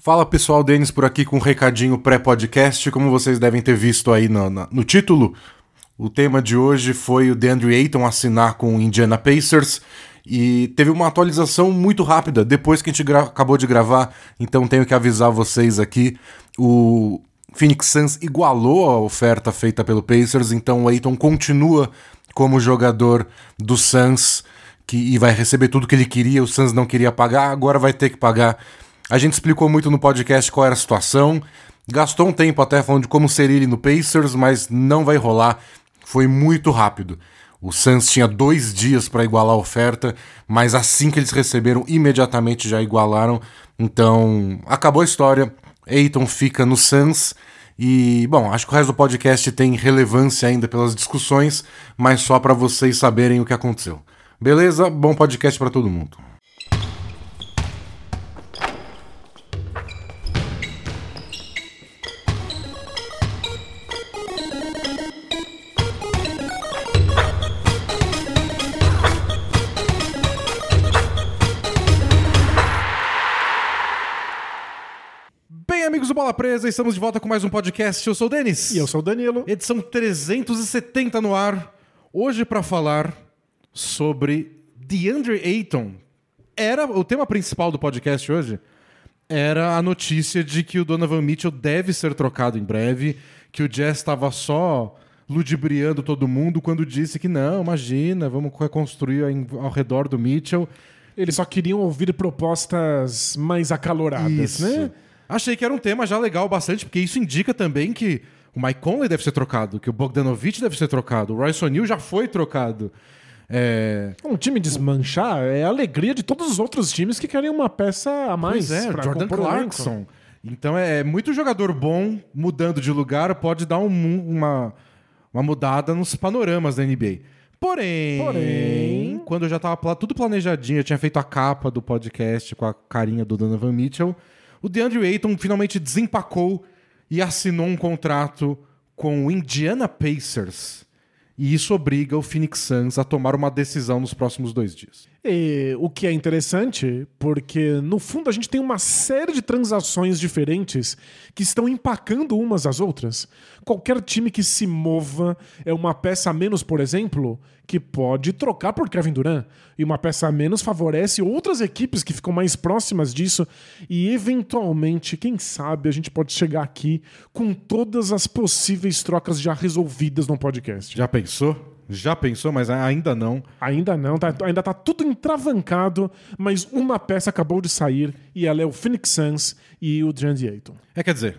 Fala pessoal, Denis por aqui com um recadinho pré-podcast. Como vocês devem ter visto aí no, no, no, título, o tema de hoje foi o DeAndre Ayton assinar com o Indiana Pacers e teve uma atualização muito rápida depois que a gente acabou de gravar, então tenho que avisar vocês aqui. O Phoenix Suns igualou a oferta feita pelo Pacers, então o Ayton continua como jogador do Suns que, e vai receber tudo que ele queria, o Suns não queria pagar, agora vai ter que pagar a gente explicou muito no podcast qual era a situação. Gastou um tempo até falando de como seria ele no Pacers, mas não vai rolar. Foi muito rápido. O Suns tinha dois dias para igualar a oferta, mas assim que eles receberam, imediatamente já igualaram. Então, acabou a história. Aiton fica no Suns. E, bom, acho que o resto do podcast tem relevância ainda pelas discussões, mas só para vocês saberem o que aconteceu. Beleza? Bom podcast para todo mundo. Bola Presa, estamos de volta com mais um podcast. Eu sou o Denis. E eu sou o Danilo. Edição 370 no ar. Hoje para falar sobre DeAndre Ayton. Era o tema principal do podcast hoje era a notícia de que o Donovan Mitchell deve ser trocado em breve, que o Jazz estava só ludibriando todo mundo quando disse que não, imagina, vamos reconstruir ao redor do Mitchell. Eles só queriam ouvir propostas mais acaloradas, Isso. né? Achei que era um tema já legal bastante, porque isso indica também que o Mike Conley deve ser trocado, que o Bogdanovich deve ser trocado, o Royce O'Neal já foi trocado. É... Um time desmanchar é a alegria de todos os outros times que querem uma peça a mais. Pois é, Jordan Clarkson. Então é, é muito jogador bom mudando de lugar, pode dar um, uma, uma mudada nos panoramas da NBA. Porém, Porém, quando eu já estava tudo planejadinho, eu tinha feito a capa do podcast com a carinha do Donovan Mitchell o DeAndre Ayton finalmente desempacou e assinou um contrato com o Indiana Pacers. E isso obriga o Phoenix Suns a tomar uma decisão nos próximos dois dias. E, o que é interessante, porque no fundo a gente tem uma série de transações diferentes que estão empacando umas às outras. Qualquer time que se mova é uma peça a menos, por exemplo, que pode trocar por Kevin Durant. E uma peça a menos favorece outras equipes que ficam mais próximas disso. E eventualmente, quem sabe, a gente pode chegar aqui com todas as possíveis trocas já resolvidas no podcast. Já pensou? Já pensou, mas ainda não. Ainda não, tá, ainda tá tudo entravancado, mas uma peça acabou de sair e ela é o Phoenix Suns e o DeAndre Ayton. É, quer dizer,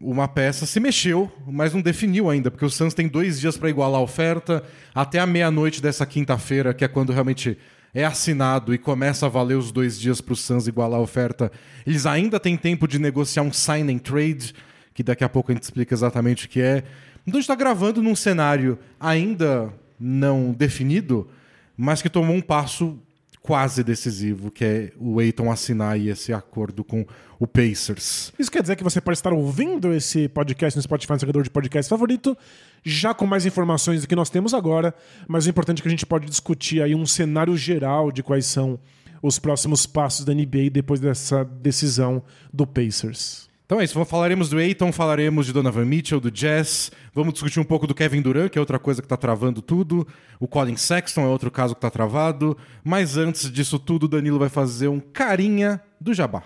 uma peça se mexeu, mas não definiu ainda, porque o Suns tem dois dias para igualar a oferta, até a meia-noite dessa quinta-feira, que é quando realmente é assinado e começa a valer os dois dias para o Suns igualar a oferta. Eles ainda têm tempo de negociar um sign and trade, que daqui a pouco a gente explica exatamente o que é. Então a gente está gravando num cenário ainda não definido, mas que tomou um passo quase decisivo, que é o Eiton assinar esse acordo com o Pacers. Isso quer dizer que você pode estar ouvindo esse podcast no Spotify, no seguidor de podcast favorito, já com mais informações do que nós temos agora, mas o importante é que a gente pode discutir aí um cenário geral de quais são os próximos passos da NBA depois dessa decisão do Pacers. Então é isso, falaremos do Aiton, falaremos de Donovan Mitchell, do Jazz, vamos discutir um pouco do Kevin Durant, que é outra coisa que está travando tudo, o Colin Sexton é outro caso que está travado, mas antes disso tudo, Danilo vai fazer um carinha do Jabá.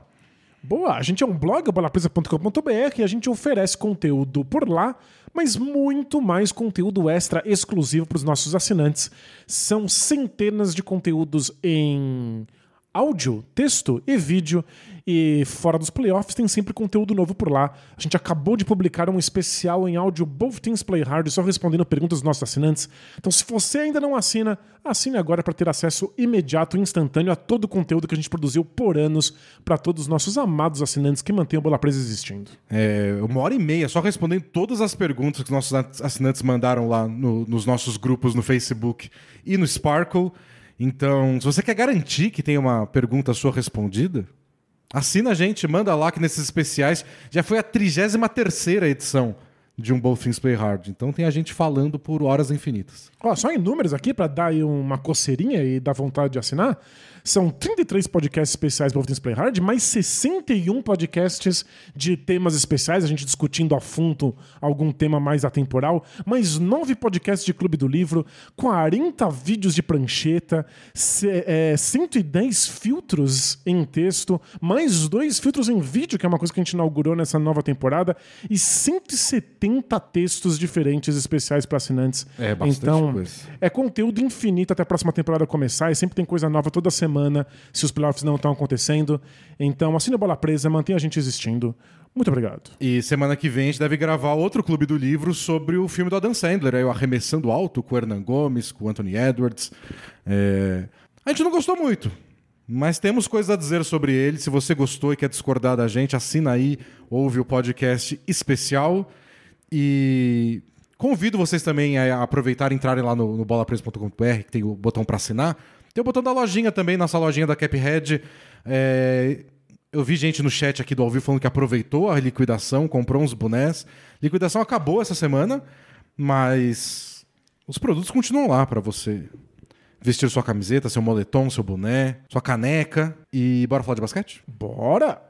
Boa, a gente é um blog, bolapresa.com.br, e a gente oferece conteúdo por lá, mas muito mais conteúdo extra exclusivo para os nossos assinantes. São centenas de conteúdos em áudio, texto e vídeo. E fora dos playoffs tem sempre conteúdo novo por lá. A gente acabou de publicar um especial em áudio Both Teams Play Hard, só respondendo perguntas dos nossos assinantes. Então, se você ainda não assina, assine agora para ter acesso imediato e instantâneo a todo o conteúdo que a gente produziu por anos para todos os nossos amados assinantes que mantêm a Bola Presa existindo. É, uma hora e meia só respondendo todas as perguntas que os nossos assinantes mandaram lá no, nos nossos grupos no Facebook e no Sparkle. Então, se você quer garantir que tem uma pergunta sua respondida, assina a gente, manda lá que nesses especiais já foi a 33 edição de um Both Play Hard. Então tem a gente falando por horas infinitas. Ó, só em números aqui, para dar aí uma coceirinha e dar vontade de assinar, são 33 podcasts especiais para Things Play Hard, mais 61 podcasts de temas especiais, a gente discutindo a fundo algum tema mais atemporal, mais 9 podcasts de Clube do Livro, 40 vídeos de prancheta, é, 110 filtros em texto, mais dois filtros em vídeo, que é uma coisa que a gente inaugurou nessa nova temporada, e 170 textos diferentes especiais para assinantes. É, bastante então, coisa. é conteúdo infinito até a próxima temporada começar, e sempre tem coisa nova toda semana semana se os playoffs não estão acontecendo. Então, assine a bola presa, mantenha a gente existindo. Muito obrigado. E semana que vem a gente deve gravar outro Clube do Livro sobre o filme do Adam Sandler, aí o Arremessando Alto, com o Hernan Gomes, com o Anthony Edwards. É... A gente não gostou muito, mas temos coisas a dizer sobre ele. Se você gostou e quer discordar da gente, assina aí, ouve o podcast especial. E convido vocês também a aproveitar e entrarem lá no, no bolapresa.com.br, que tem o botão para assinar tem o botão da lojinha também, nossa lojinha da Caphead. É... Eu vi gente no chat aqui do Alvio falando que aproveitou a liquidação, comprou uns bonés. Liquidação acabou essa semana, mas os produtos continuam lá para você vestir sua camiseta, seu moletom, seu boné, sua caneca. E bora falar de basquete? Bora!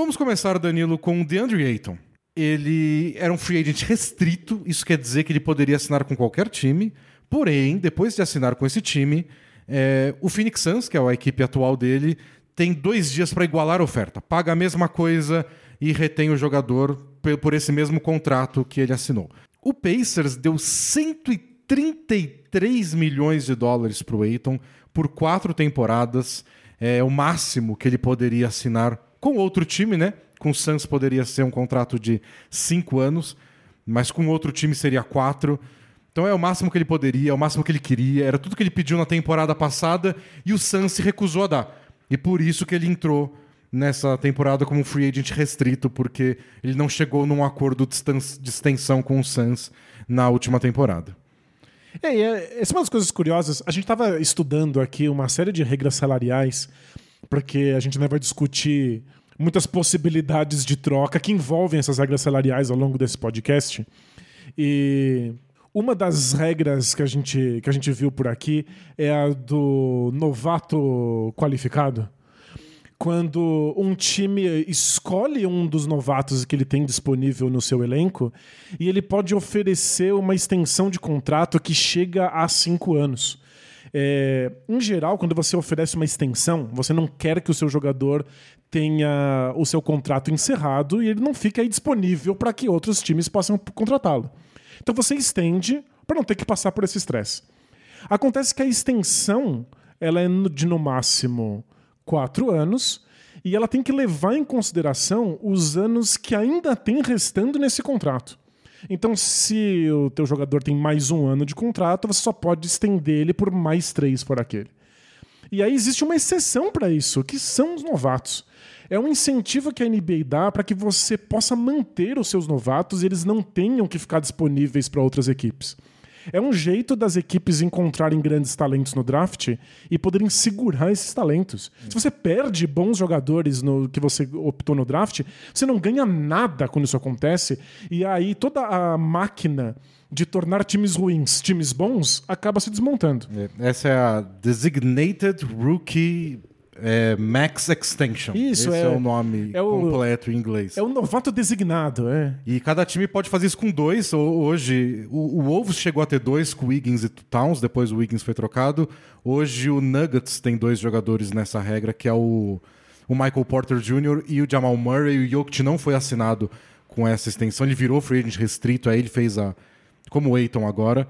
Vamos começar, Danilo, com o DeAndre Ayton. Ele era um free agent restrito, isso quer dizer que ele poderia assinar com qualquer time, porém, depois de assinar com esse time, é, o Phoenix Suns, que é a equipe atual dele, tem dois dias para igualar a oferta. Paga a mesma coisa e retém o jogador por esse mesmo contrato que ele assinou. O Pacers deu 133 milhões de dólares para o Ayton por quatro temporadas, é o máximo que ele poderia assinar com outro time, né? Com o Suns poderia ser um contrato de cinco anos, mas com outro time seria quatro. Então é o máximo que ele poderia, é o máximo que ele queria, era tudo que ele pediu na temporada passada e o Suns se recusou a dar. E por isso que ele entrou nessa temporada como free agent restrito, porque ele não chegou num acordo de extensão com o Suns na última temporada. É, é, essa é uma das coisas curiosas. A gente estava estudando aqui uma série de regras salariais porque a gente ainda vai discutir muitas possibilidades de troca que envolvem essas regras salariais ao longo desse podcast. E uma das regras que a gente, que a gente viu por aqui é a do novato qualificado. Quando um time escolhe um dos novatos que ele tem disponível no seu elenco e ele pode oferecer uma extensão de contrato que chega a cinco anos. É, em geral, quando você oferece uma extensão, você não quer que o seu jogador tenha o seu contrato encerrado e ele não fique aí disponível para que outros times possam contratá-lo. Então você estende para não ter que passar por esse estresse. Acontece que a extensão ela é de no máximo quatro anos e ela tem que levar em consideração os anos que ainda tem restando nesse contrato. Então, se o teu jogador tem mais um ano de contrato, você só pode estender ele por mais três por aquele. E aí existe uma exceção para isso, que são os novatos. É um incentivo que a NBA dá para que você possa manter os seus novatos e eles não tenham que ficar disponíveis para outras equipes. É um jeito das equipes encontrarem grandes talentos no draft e poderem segurar esses talentos. Se você perde bons jogadores no que você optou no draft, você não ganha nada quando isso acontece. E aí toda a máquina de tornar times ruins times bons acaba se desmontando. É, essa é a Designated Rookie é Max Extension. Isso, Esse é, é, o nome é o, completo em inglês. É o novato designado, é. E cada time pode fazer isso com dois. Hoje, o, o Wolves chegou a ter dois com Wiggins e Towns, depois o Wiggins foi trocado. Hoje o Nuggets tem dois jogadores nessa regra, que é o, o Michael Porter Jr. e o Jamal Murray. O Jokic não foi assinado com essa extensão, ele virou free agent restrito, aí ele fez a... como o Aiton agora,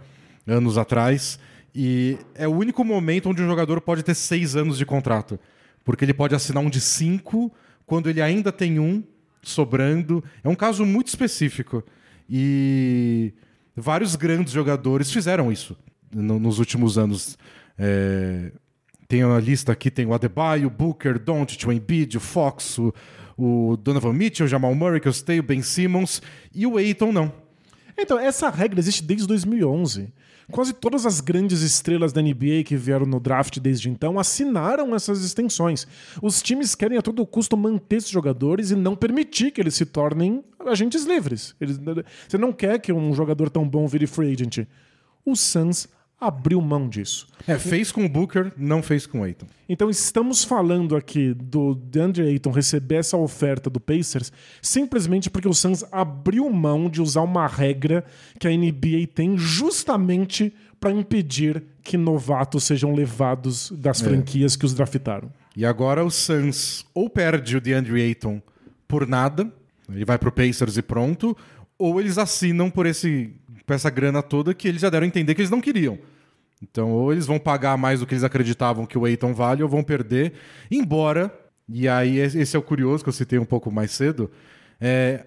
anos atrás. E é o único momento onde um jogador pode ter seis anos de contrato. Porque ele pode assinar um de cinco quando ele ainda tem um sobrando. É um caso muito específico. E vários grandes jogadores fizeram isso no, nos últimos anos. É... tem uma lista aqui, tem o Adebayo, o Booker, Doncic, o Embiid, o Fox, o, o Donovan Mitchell, o Jamal Murray, que eu citei, o Ben Simmons, e o Aiton não. Então, essa regra existe desde 2011. Quase todas as grandes estrelas da NBA que vieram no draft desde então assinaram essas extensões. Os times querem a todo custo manter esses jogadores e não permitir que eles se tornem agentes livres. Eles, você não quer que um jogador tão bom vire free agent. O Suns abriu mão disso. É, fez com o Booker, não fez com o Aiton. Então estamos falando aqui do DeAndre Ayton receber essa oferta do Pacers simplesmente porque o Suns abriu mão de usar uma regra que a NBA tem justamente para impedir que novatos sejam levados das franquias que os draftaram. E agora o Suns ou perde o DeAndre Ayton por nada, ele vai pro Pacers e pronto, ou eles assinam por esse por essa grana toda que eles já deram a entender que eles não queriam. Então, ou eles vão pagar mais do que eles acreditavam que o Eiton vale, ou vão perder. Embora, e aí esse é o curioso que eu citei um pouco mais cedo, é,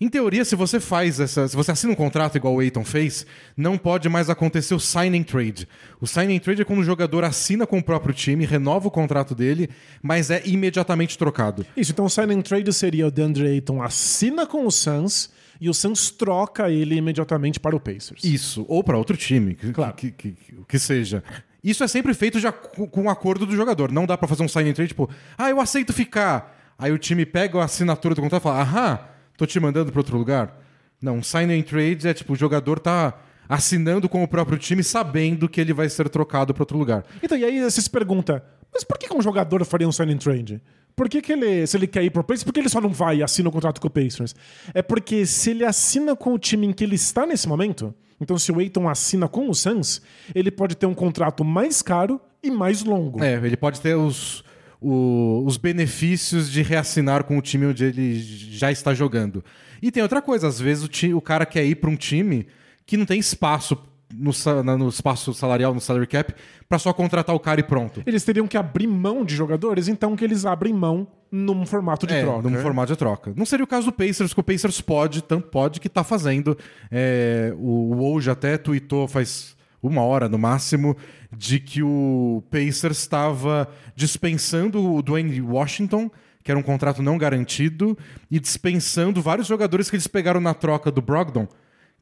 em teoria, se você faz essa. Se você assina um contrato igual o Eiton fez, não pode mais acontecer o signing trade. O signing trade é quando o jogador assina com o próprio time, renova o contrato dele, mas é imediatamente trocado. Isso, então o signing trade seria o DeAndre Ayton assina com o Suns e o Suns troca ele imediatamente para o Pacers. Isso, ou para outro time, que, Claro. que, que, que, seja. Isso é sempre feito já com, o acordo do jogador. Não dá para fazer um signing trade tipo, ah, eu aceito ficar. Aí o time pega a assinatura do contrato e fala, aham, tô te mandando para outro lugar. Não, um signing trade é tipo, o jogador tá assinando com o próprio time sabendo que ele vai ser trocado para outro lugar. Então, e aí você se pergunta, mas por que um jogador faria um signing trade? Por que, que ele, se ele quer ir pro Pacers, por que ele só não vai e assina o contrato com o Pacers? É porque se ele assina com o time em que ele está nesse momento, então se o Aiton assina com o Suns, ele pode ter um contrato mais caro e mais longo. É, ele pode ter os, o- os benefícios de reassinar com o time onde ele já está jogando. E tem outra coisa, às vezes o, ti- o cara quer ir para um time que não tem espaço no, no espaço salarial, no salary cap, para só contratar o cara e pronto. Eles teriam que abrir mão de jogadores, então que eles abrem mão num formato de é, troca. num formato de troca. Não seria o caso do Pacers, que o Pacers pode, tanto pode que tá fazendo. É, o o Woj até tweetou faz uma hora no máximo de que o Pacers estava dispensando o Dwayne Washington, que era um contrato não garantido, e dispensando vários jogadores que eles pegaram na troca do Brogdon,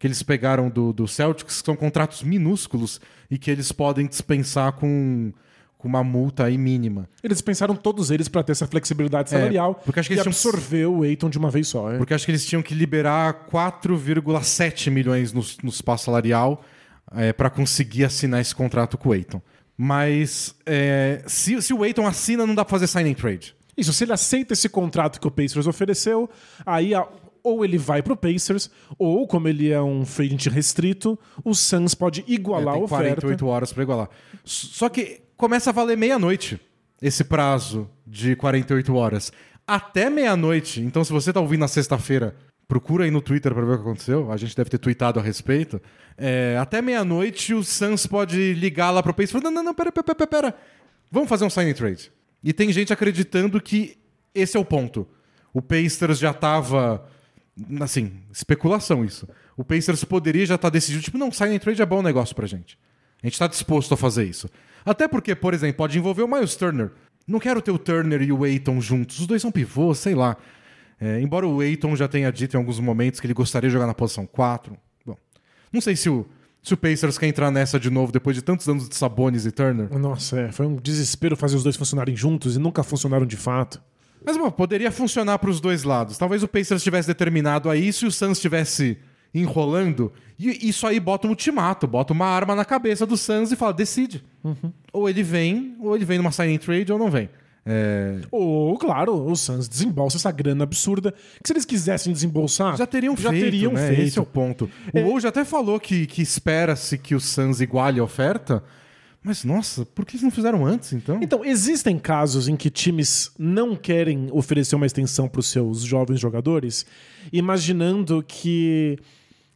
que eles pegaram do, do Celtics, que são contratos minúsculos e que eles podem dispensar com, com uma multa aí mínima. Eles pensaram todos eles para ter essa flexibilidade salarial porque acho que eles tinham- absorver o Aiton de uma vez só. é. Porque acho que eles tinham que liberar 4,7 milhões no, no espaço salarial para conseguir assinar esse contrato com o Aiton. Mas é, se, se o Aiton assina, não dá pra fazer signing trade. Isso, se ele aceita esse contrato que o Pacers ofereceu, aí a- ou ele vai pro Pacers, ou como ele é um free agent restrito, o Suns pode igualar É, a tem oferta. 48 horas para igualar. Só que começa a valer meia-noite esse prazo de 48 horas. Até meia-noite. Então, se você tá ouvindo na sexta-feira, procura aí no Twitter para ver o que aconteceu. A gente deve ter tweetado a respeito. É, até meia-noite, o Suns pode ligar lá pro Pace e falar: não, não, não, pera, pera, pera, pera. Vamos fazer um signing trade. E tem gente acreditando que esse é o ponto. O Pacers já tava. Assim, especulação isso. O Pacers poderia já estar decidido, tipo, não, signing trade é bom negócio pra gente. A gente tá disposto a fazer isso. Até porque, por exemplo, pode envolver o Miles Turner. Não quero ter o Turner e o Aiton juntos. Os dois são pivôs, sei lá. É, embora o Aiton já tenha dito em alguns momentos que ele gostaria de jogar na posição 4. Bom, não sei se o, se o Pacers quer entrar nessa de novo depois de tantos anos de Sabonis e Turner. Nossa, é, foi um desespero fazer os dois funcionarem juntos e nunca funcionaram de fato. Mas bom, poderia funcionar para os dois lados. Talvez o Pacers tivesse determinado a isso e o Suns estivesse enrolando. E isso aí bota um ultimato, bota uma arma na cabeça do Suns e fala: decide. Ou ele vem, ou ele vem numa signing trade ou não vem. É, Ou, claro, o Suns desembolsa essa grana absurda que se eles quisessem desembolsar, já teriam já feito, teriam né? feito. Esse é o ponto. O Woj até falou que, que espera-se que o Suns iguale a oferta. Mas, nossa, por que eles não fizeram antes, então? Então, existem casos em que times não querem oferecer uma extensão para os seus jovens jogadores, imaginando que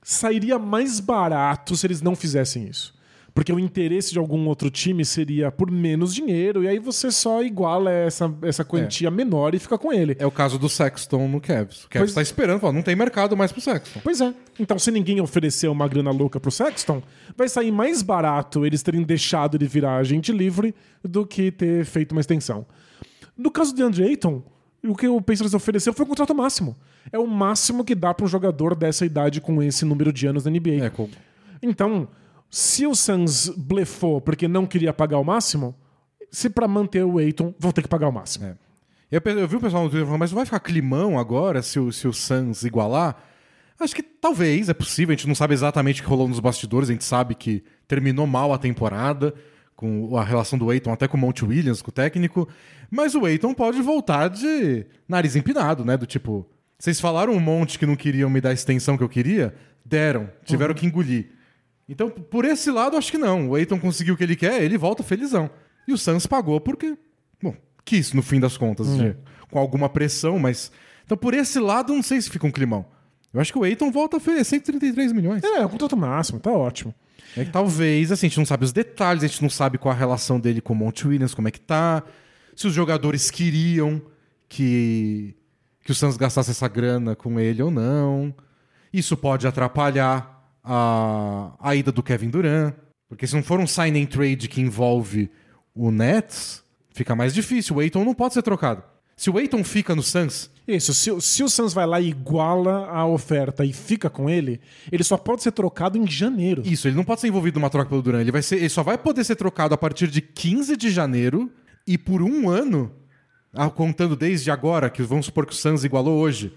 sairia mais barato se eles não fizessem isso. Porque o interesse de algum outro time seria por menos dinheiro, e aí você só iguala essa, essa quantia menor e fica com ele. É o caso do Sexton no Cavs. O Cavs Pois- tá esperando, fala, não tem mercado mais pro Sexton. Pois é. Então, se ninguém oferecer uma grana louca pro Sexton, vai sair mais barato eles terem deixado ele virar agente livre do que ter feito uma extensão. No caso de Andre Ayton, o que o Pacers ofereceu foi o contrato máximo. É o máximo que dá para um jogador dessa idade com esse número de anos na NBA. É, Então, se o Suns blefou porque não queria pagar o máximo, se para manter o Ayton vão ter que pagar o máximo. É. Eu, eu vi o pessoal no Twitter falando, mas vai ficar climão agora se o, se o Suns igualar? Acho que talvez, é possível. A gente não sabe exatamente o que rolou nos bastidores. A gente sabe que terminou mal a temporada, com a relação do Aiton até com o Monte Williams, com o técnico. Mas o Aiton pode voltar de nariz empinado, né? Do tipo, vocês falaram um monte que não queriam me dar a extensão que eu queria? Deram, tiveram que engolir. Então, por esse lado, acho que não. O Aiton conseguiu o que ele quer, ele volta felizão. E o Suns pagou porque, bom, quis no fim das contas, de- com alguma pressão, mas. Então, por esse lado, não sei se fica um climão. Eu acho que o Aiton volta a oferecer 133 milhões. É, o contrato máximo, tá ótimo. É que talvez, assim, a gente não sabe os detalhes, a gente não sabe qual a relação dele com o Monte Williams, como é que tá. Se os jogadores queriam que, que o Suns gastasse essa grana com ele ou não. Isso pode atrapalhar a, a ida do Kevin Durant. Porque se não for um sign and trade que envolve o Nets, fica mais difícil. O Aiton não pode ser trocado. Se o Aiton fica no Suns, Isso, se, o- se o Suns vai lá e iguala a oferta e fica com ele, ele só pode ser trocado em janeiro. Isso, ele não pode ser envolvido numa troca pelo Duran. Ele, vai ser, ele só vai poder ser trocado a partir de 15 de janeiro e por um ano, contando desde agora, que vamos supor que o Suns igualou hoje.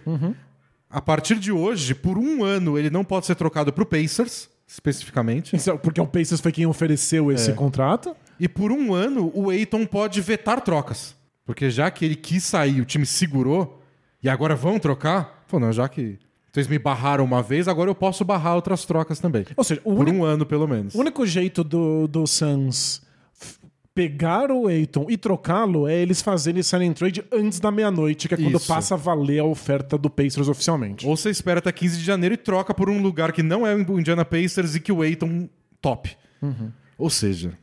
A partir de hoje, por um ano, ele não pode ser trocado pro Pacers, especificamente. Isso é Porque o Pacers foi quem ofereceu esse contrato. E por um ano, o Aiton pode vetar trocas. Porque já que ele quis sair, o time segurou, e agora vão trocar, falou, não, já que vocês me barraram uma vez, agora eu posso barrar outras trocas também. Ou seja, o Por único, um ano, pelo menos. o único jeito do, do Suns pegar o Aiton e trocá-lo é eles fazerem sign trade antes da meia-noite, que é quando Isso. passa a valer a oferta do Pacers oficialmente. Ou você espera até 15 de janeiro e troca por um lugar que não é o Indiana Pacers e que o Aiton top. Ou seja,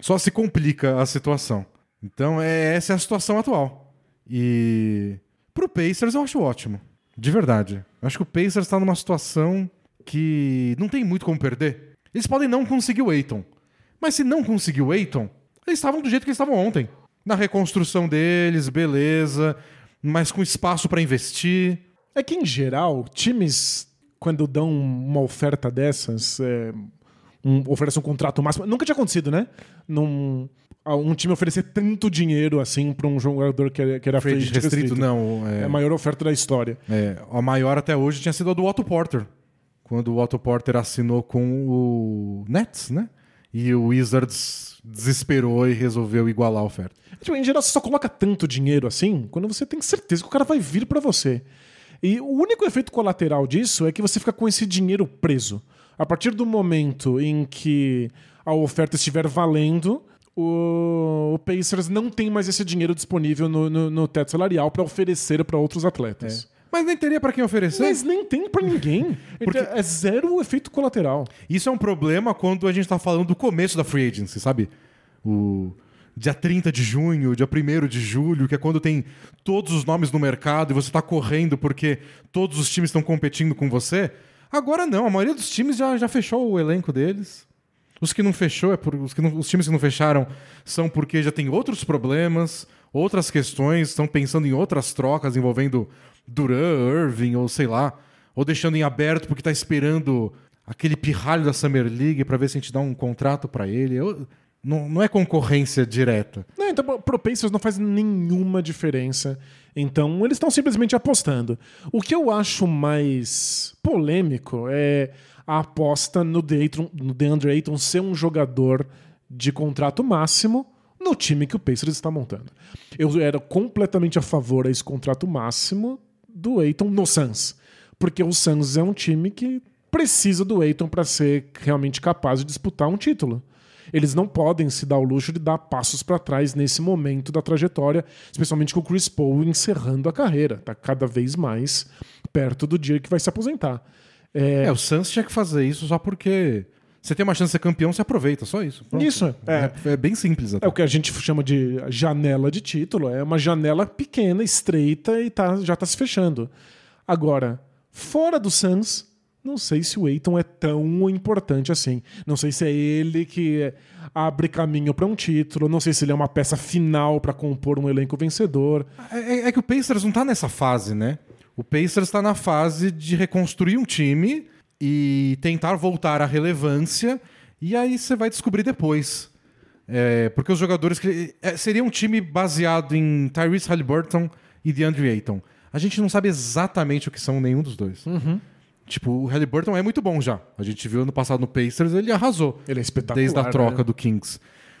só se complica a situação. Então, é, essa é a situação atual. E pro Pacers eu acho ótimo. De verdade. Eu acho que o Pacers está numa situação que não tem muito como perder. Eles podem não conseguir o Aiton. Mas se não conseguir o Aiton, eles estavam do jeito que eles estavam ontem. Na reconstrução deles, beleza. Mas com espaço para investir. É que, em geral, times, quando dão uma oferta dessas, é, um, oferecem um contrato máximo. Nunca tinha acontecido, né? Num, um time oferecer tanto dinheiro assim pra um jogador que, era- que era Free agent restrito, não. É É, a maior oferta da história. é, a maior até hoje tinha sido a do Otto Porter. Quando o Otto Porter assinou com o Nets, né? E o Wizards desesperou e resolveu igualar a oferta. Tipo, em geral, você só coloca tanto dinheiro assim quando você tem certeza que o cara vai vir pra você. E o único efeito colateral disso é que você fica com esse dinheiro preso. A partir do momento em que a oferta estiver valendo, o, o Pacers não tem mais esse dinheiro disponível no, no- no teto salarial pra oferecer pra outros atletas. Mas nem teria para quem oferecer. Mas nem tem pra ninguém. Porque- Então, É zero o efeito colateral. Isso é um problema quando a gente tá falando do começo da free agency, sabe? O dia 30 de junho, dia 1 de julho, que é quando tem todos os nomes no mercado e você tá correndo porque todos os times estão competindo com você. Agora não, a maioria dos times já, já fechou o elenco deles. Os que não fechou, é por, os, que não- os times que não fecharam são porque já tem outros problemas, outras questões, estão pensando em outras trocas envolvendo Duran, Irving, ou sei lá, ou deixando em aberto porque tá esperando aquele pirralho da Summer League para ver se a gente dá um contrato para ele. Eu- não, não é concorrência direta. Não, então pro Pacers não faz nenhuma diferença. Então eles estão simplesmente apostando. O que eu acho mais polêmico é a aposta no, Dayton, no DeAndre Ayton ser um jogador de contrato máximo no time que o Pacers está montando. Eu era completamente a favor a esse contrato máximo do Ayton no Suns. Porque o Suns é um time que precisa do Ayton para ser realmente capaz de disputar um título. Eles não podem se dar o luxo de dar passos para trás nesse momento da trajetória, especialmente com o Chris Paul encerrando a carreira. Tá cada vez mais perto do dia que vai se aposentar. É, É, o Suns tinha que fazer isso só porque Você tem uma chance de ser campeão, você aproveita, só isso. Pronto. Isso, é. é. é bem simples até. É o que a gente chama de janela de título. É uma janela pequena, estreita e tá, já tá se fechando. Agora, fora do Suns, não sei se o Aiton é tão importante assim. Não sei se é ele que abre caminho para um título. Não sei se ele é uma peça final para compor um elenco vencedor. É, é, é, que o Pacers não tá nessa fase, né? O Pacers está na fase de reconstruir um time e tentar voltar à relevância. E aí você vai descobrir depois. É, porque os jogadores. Que, é, seria um time baseado em Tyrese Halliburton e DeAndre Ayton. A gente não sabe exatamente o que são nenhum dos dois. Uhum. Tipo, o Halliburton é muito bom já. A gente viu ano passado no Pacers, ele arrasou. Ele é espetacular. Desde a troca né? do Kings.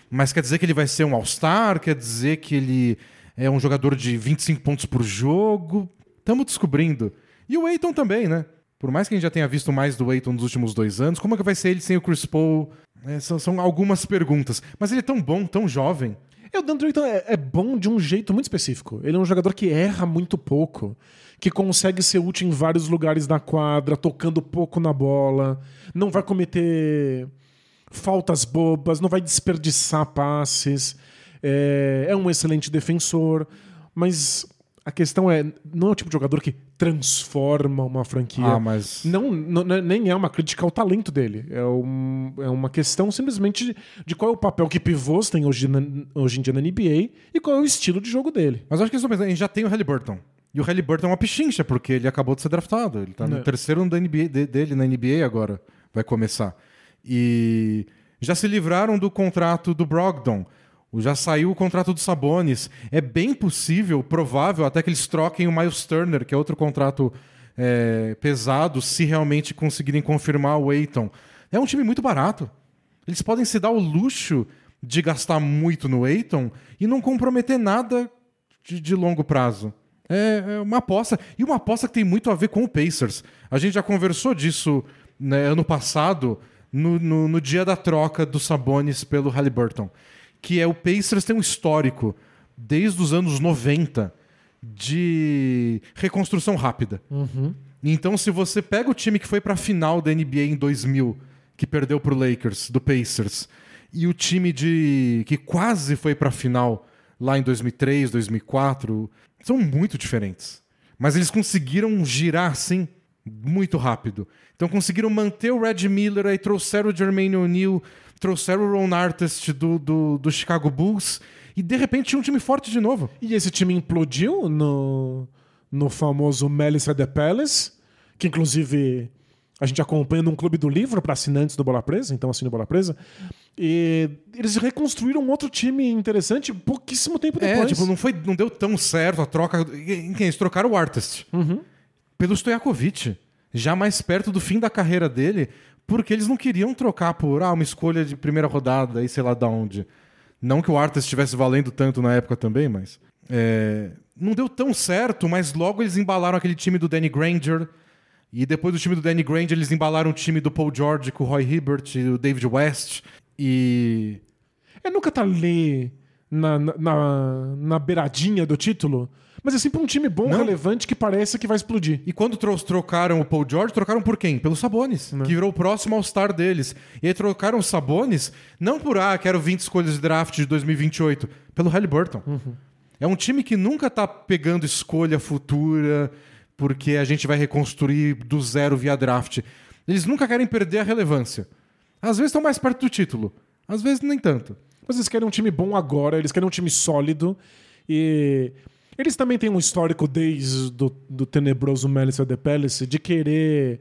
Mas quer dizer que ele vai ser um All-Star? Quer dizer que ele é um jogador de 25 pontos por jogo? Estamos descobrindo. E o Aiton também, né? Por mais que a gente já tenha visto mais do Aiton nos últimos dois anos, como é que vai ser ele sem o Chris Paul? É, são, são, algumas perguntas. Mas ele é tão bom, tão jovem. É, o Dandre Ayton é, é bom de um jeito muito específico. Ele é um jogador que erra muito pouco que consegue ser útil em vários lugares da quadra, tocando pouco na bola, não vai cometer faltas bobas, não vai desperdiçar passes, é, é um excelente defensor, mas a questão é, não é o tipo de jogador que transforma uma franquia. Ah, mas... não, não, nem é uma crítica ao talento dele. É, um, é uma questão simplesmente de, de, qual é o papel que pivôs tem hoje, na, hoje em dia na NBA e qual é o estilo de jogo dele. Mas acho que isso, a gente já tem o Halliburton. E o Halliburton é uma pichincha, porque ele acabou de ser draftado. Ele tá no é. terceiro ano da NBA, de, dele na NBA agora. Vai começar. E já se livraram do contrato do Brogdon. Já saiu o contrato do Sabonis. É bem possível, provável, até que eles troquem o Miles Turner, que é outro contrato é, pesado, se realmente conseguirem confirmar o Aiton. É um time muito barato. Eles podem se dar o luxo de gastar muito no Aiton e não comprometer nada de, de longo prazo. É, é, uma aposta. E uma aposta que tem muito a ver com o Pacers. A gente já conversou disso né, ano passado, no, no, no, dia da troca do Sabonis pelo Halliburton. Que é o Pacers tem um histórico, desde os anos 90, de reconstrução rápida. Uhum. Então, se você pega o time que foi para a final da NBA em 2000, que perdeu para o Lakers, do Pacers, e o time de que quase foi para a final lá em 2003, 2004, são muito diferentes. Mas eles conseguiram girar assim muito rápido. Então conseguiram manter o Red Miller, aí trouxeram o Jermaine O'Neal, trouxeram o Ron Artest do, do, do Chicago Bulls e de repente tinha um time forte de novo. E esse time implodiu no, no famoso Melissa the Palace, que inclusive a gente acompanha num clube do livro para assinantes do Bola Presa, então assina Bola Presa. E eles reconstruíram um outro time interessante pouquíssimo tempo é, depois. É, tipo, não, foi, não deu tão certo a troca. Em quem? Eles trocaram o Artist. Uhum. Pelo Stojakovic. Já mais perto do fim da carreira dele, porque eles não queriam trocar por ah, uma escolha de primeira rodada e sei lá de onde. Não que o Artist estivesse valendo tanto na época também, mas. É, não deu tão certo, mas logo eles embalaram aquele time do Danny Granger e depois do time do Danny Granger, eles embalaram o time do Paul George com o Roy Hibbert e o David West. E. É nunca tá ali na, na, na beiradinha do título. Mas é sempre um time bom, Não. relevante, que parece que vai explodir. E quando trocaram o Paul George, trocaram por quem? Pelo Sabonis, Não. que virou o próximo All-Star deles. E aí trocaram o Sabonis, não por, ah, quero 20 escolhas de draft de 2028, pelo Halliburton. Uhum. É um time que nunca tá pegando escolha futura, porque a gente vai reconstruir do zero via draft. Eles nunca querem perder a relevância. Às vezes estão mais perto do título, às vezes nem tanto. Mas eles querem um time bom agora, eles querem um time sólido e eles também têm um histórico desde do, do tenebroso Melissa de Palace de querer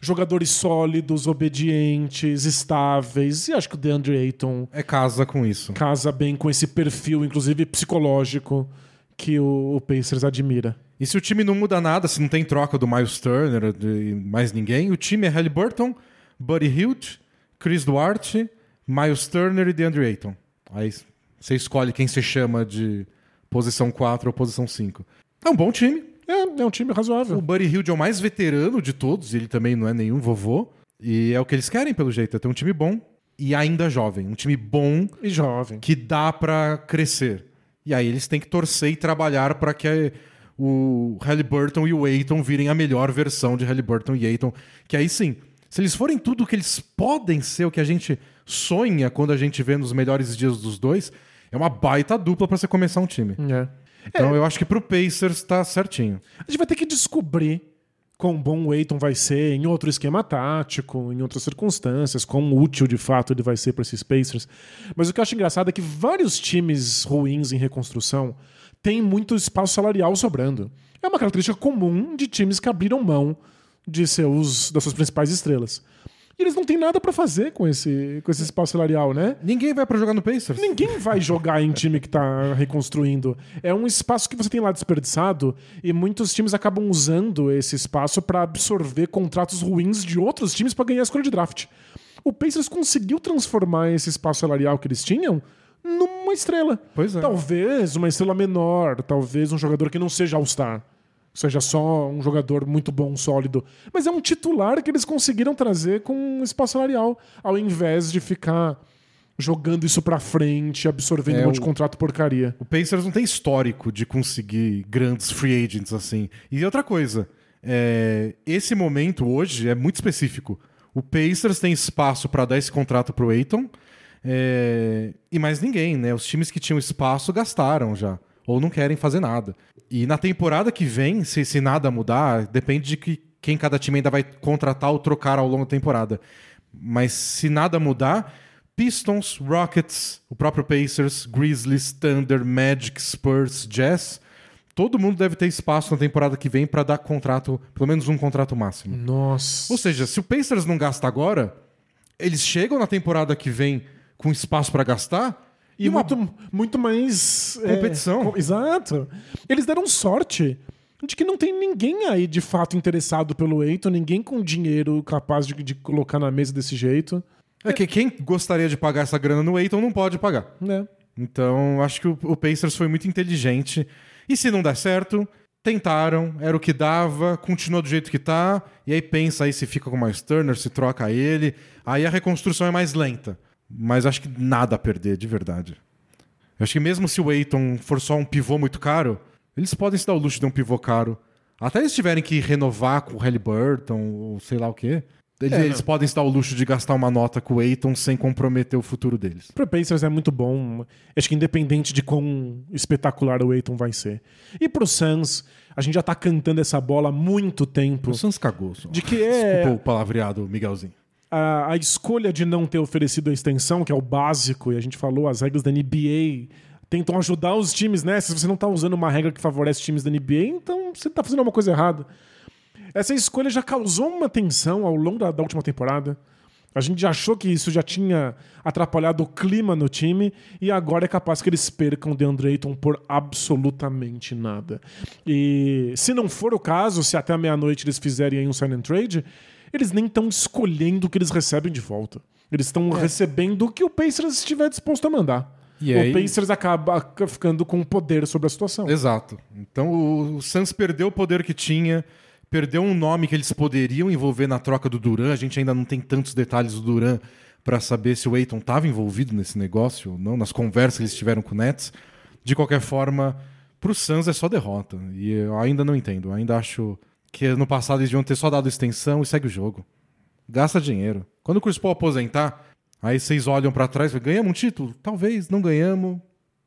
jogadores sólidos, obedientes, estáveis. E acho que o DeAndre Ayton é casa com isso. Casa bem com esse perfil, inclusive psicológico, que o, o Pacers admira. E se o time não muda nada, se não tem troca do Miles Turner, de mais ninguém, o time é Halliburton, Buddy Hilt, Chris Duarte, Miles Turner e DeAndre Ayton. Aí você escolhe quem se chama de posição 4 ou posição 5. É um bom time. É, é um time razoável. O Buddy Hilt é o mais veterano de todos, ele também não é nenhum vovô. E é o que eles querem, pelo jeito, é ter um time bom e ainda jovem. Um time bom e jovem. Que dá para crescer. E aí eles têm que torcer e trabalhar para que o Halliburton e o Aiton virem a melhor versão de Halliburton e Aiton. Que aí sim, se eles forem tudo o que eles podem ser, o que a gente sonha quando a gente vê nos melhores dias dos dois, é uma baita dupla para você começar um time. É. Então eu acho que pro Pacers tá certinho. A gente vai ter que descobrir quão bom o Aiton vai ser em outro esquema tático, em outras circunstâncias, quão útil de fato ele vai ser para esses Pacers. Mas o que eu acho engraçado é que vários times ruins em reconstrução têm muito espaço salarial sobrando. É uma característica comum de times que abriram mão de seus, das suas principais estrelas. E eles não têm nada para fazer com esse, com esse espaço salarial, né? Ninguém vai para jogar no Pacers. Ninguém vai jogar em time que tá reconstruindo. É um espaço que você tem lá desperdiçado e muitos times acabam usando esse espaço para absorver contratos ruins de outros times para ganhar a escolha de draft. O Pacers conseguiu transformar esse espaço salarial que eles tinham numa estrela. Pois é. Talvez uma estrela menor, talvez um jogador que não seja All-Star seja só um jogador muito bom, sólido. Mas é um titular que eles conseguiram trazer com espaço salarial, ao invés de ficar jogando isso pra frente, absorvendo É, um monte de contrato porcaria. O Pacers não tem histórico de conseguir grandes free agents assim. E outra coisa, é, esse momento hoje é muito específico. O Pacers tem espaço para dar esse contrato pro Aiton é, e mais ninguém, né? Os times que tinham espaço gastaram já ou não querem fazer nada. E na temporada que vem, se, se nada mudar, depende de que, quem cada time ainda vai contratar ou trocar ao longo da temporada. Mas se nada mudar, Pistons, Rockets, o próprio Pacers, Grizzlies, Thunder, Magic, Spurs, Jazz, todo mundo deve ter espaço na temporada que vem para dar contrato, pelo menos um contrato máximo. Nossa. Ou seja, se o Pacers não gasta agora, eles chegam na temporada que vem com espaço para gastar E uma muito, muito mais. é, Competição. co- exato. Eles deram sorte de que não tem ninguém aí de fato interessado pelo Eiton, ninguém com dinheiro capaz de, de colocar na mesa desse jeito. É que quem gostaria de pagar essa grana no Aiton não pode pagar. Né? Então, acho que o, o Pacers foi muito inteligente. E se não der certo, tentaram, era o que dava, continua do jeito que tá, e aí pensa aí se fica com o Miles Turner, se troca ele. Aí a reconstrução é mais lenta. Mas acho que nada a perder, de verdade. Eu acho que mesmo se o Aiton for só um pivô muito caro, eles podem se dar o luxo de um pivô caro. Até eles tiverem que renovar com o Halliburton, ou sei lá o quê. Eles, É, eles podem se dar o luxo de gastar uma nota com o Aiton sem comprometer o futuro deles. Pro Pacers é muito bom. Acho que independente de quão espetacular o Aiton vai ser. E pro Suns, a gente já tá cantando essa bola há muito tempo. O Suns cagou. Só. De que é- Desculpa o palavreado, Miguelzinho. A, a escolha de não ter oferecido a extensão, que é o básico, e a gente falou, as regras da NBA tentam ajudar os times, né? Se você não tá usando uma regra que favorece times da NBA, então você tá fazendo alguma coisa errada. Essa escolha já causou uma tensão ao longo da, da última temporada. A gente já achou que isso já tinha atrapalhado o clima no time e agora é capaz que eles percam DeAndre Ayton por absolutamente nada. E se não for o caso, se até meia-noite eles fizerem um sign and trade, eles nem estão escolhendo o que eles recebem de volta. Eles estão recebendo o que o Pacers estiver disposto a mandar. E o aí- Pacers acaba ficando com poder sobre a situação. Exato. Então o, o Suns perdeu o poder que tinha, perdeu um nome que eles poderiam envolver na troca do Duran. A gente ainda não tem tantos detalhes do Duran para saber se o Aiton estava envolvido nesse negócio ou não, nas conversas que eles tiveram com o Nets. De qualquer forma, pro Suns é só derrota. E eu ainda não entendo. Ainda acho que no passado eles deviam ter só dado extensão e segue o jogo. Gasta dinheiro. Quando o Chris Paul aposentar, aí vocês olham para trás e ganhamos um título? Talvez, não ganhamos.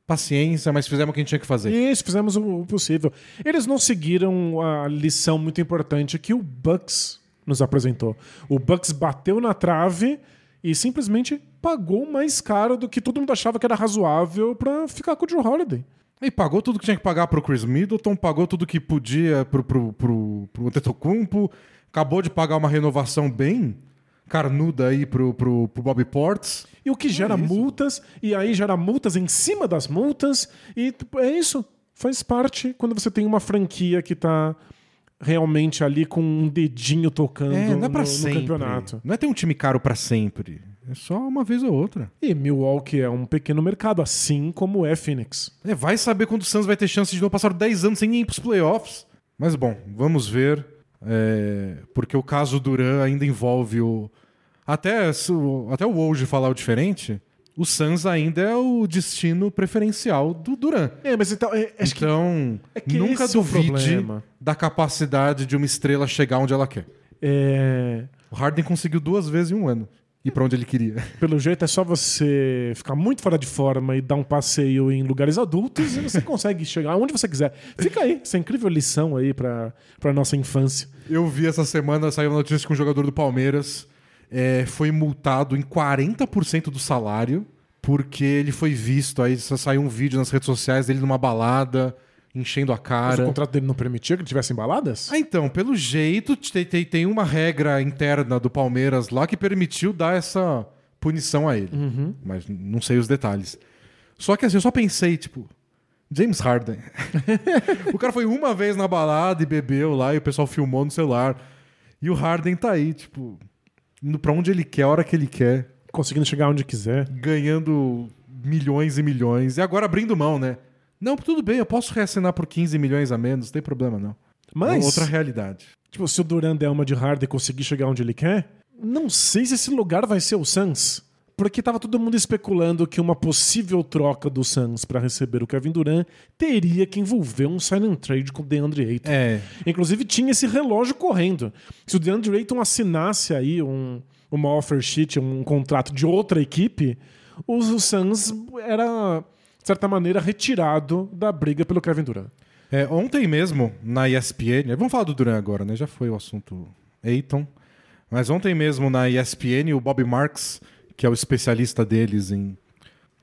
Paciência, mas fizemos o que a gente tinha que fazer. Isso, fizemos o possível. Eles não seguiram a lição muito importante que o Bucks nos apresentou. O Bucks bateu na trave e simplesmente pagou mais caro do que todo mundo achava que era razoável pra ficar com o Drew Holiday. E pagou tudo que tinha que pagar pro Chris Middleton, pagou tudo que podia pro, pro, pro, pro Antetokounmpo, acabou de pagar uma renovação bem carnuda aí pro, pro, pro Bobby Ports. E o que gera multas, e aí gera multas em cima das multas, e tipo, é isso. Faz parte quando você tem uma franquia que tá realmente ali com um dedinho tocando É, não é pra no, no sempre. campeonato. Não é ter um time caro pra sempre. É só uma vez ou outra. E Milwaukee é um pequeno mercado, assim como é Phoenix. É, vai saber quando o Suns vai ter chance de não passar 10 anos sem ir pros playoffs. Mas bom, vamos ver. é, porque o caso Duran ainda envolve o. Até, até o Woj falar o diferente, o Suns ainda é o destino preferencial do Duran. É, mas então, é, acho que Então, é que nunca é duvide problema. da capacidade de uma estrela chegar onde ela quer. é, O Harden conseguiu duas vezes em um ano. E pra onde ele queria. Pelo jeito é só você ficar muito fora de forma e dar um passeio em lugares adultos e você consegue chegar onde você quiser. Fica aí, essa incrível lição aí pra, pra nossa infância. Eu vi essa semana, saiu uma notícia que um jogador do Palmeiras é, foi multado em 40% do salário porque ele foi visto. Aí saiu um vídeo nas redes sociais dele numa balada, enchendo a Mas o cara. contrato dele não permitia que ele tivesse embaladas? Ah, então, pelo jeito, tem, tem, tem uma regra interna do Palmeiras lá que permitiu dar essa punição a ele. Mas não sei os detalhes. Só que assim, eu só pensei, tipo, James Harden. o cara foi uma vez na balada e bebeu lá e o pessoal filmou no celular. E o Harden tá aí, tipo, indo pra onde ele quer, a hora que ele quer, Conseguindo chegar onde quiser. ganhando milhões e milhões. E agora abrindo mão, né? Não, tudo bem, eu posso reassinar por 15 milhões a menos, não tem problema não. Mas, É outra realidade. tipo, se o Duran der uma de Harden e conseguir chegar onde ele quer, não sei se esse lugar vai ser o Suns. Porque tava todo mundo especulando que uma possível troca do Suns pra receber o Kevin Durant teria que envolver um sign and trade com o DeAndre Ayton. É, Inclusive tinha esse relógio correndo. Se o DeAndre Ayton assinasse aí um, uma offer sheet, um contrato de outra equipe, o, o Suns era, de certa maneira, retirado da briga pelo Kevin Durant. É, ontem mesmo, na ESPN, vamos falar do Duran agora, né? Já foi o assunto Aiton. Mas ontem mesmo, na ESPN, o Bob Marks, que é o especialista deles em,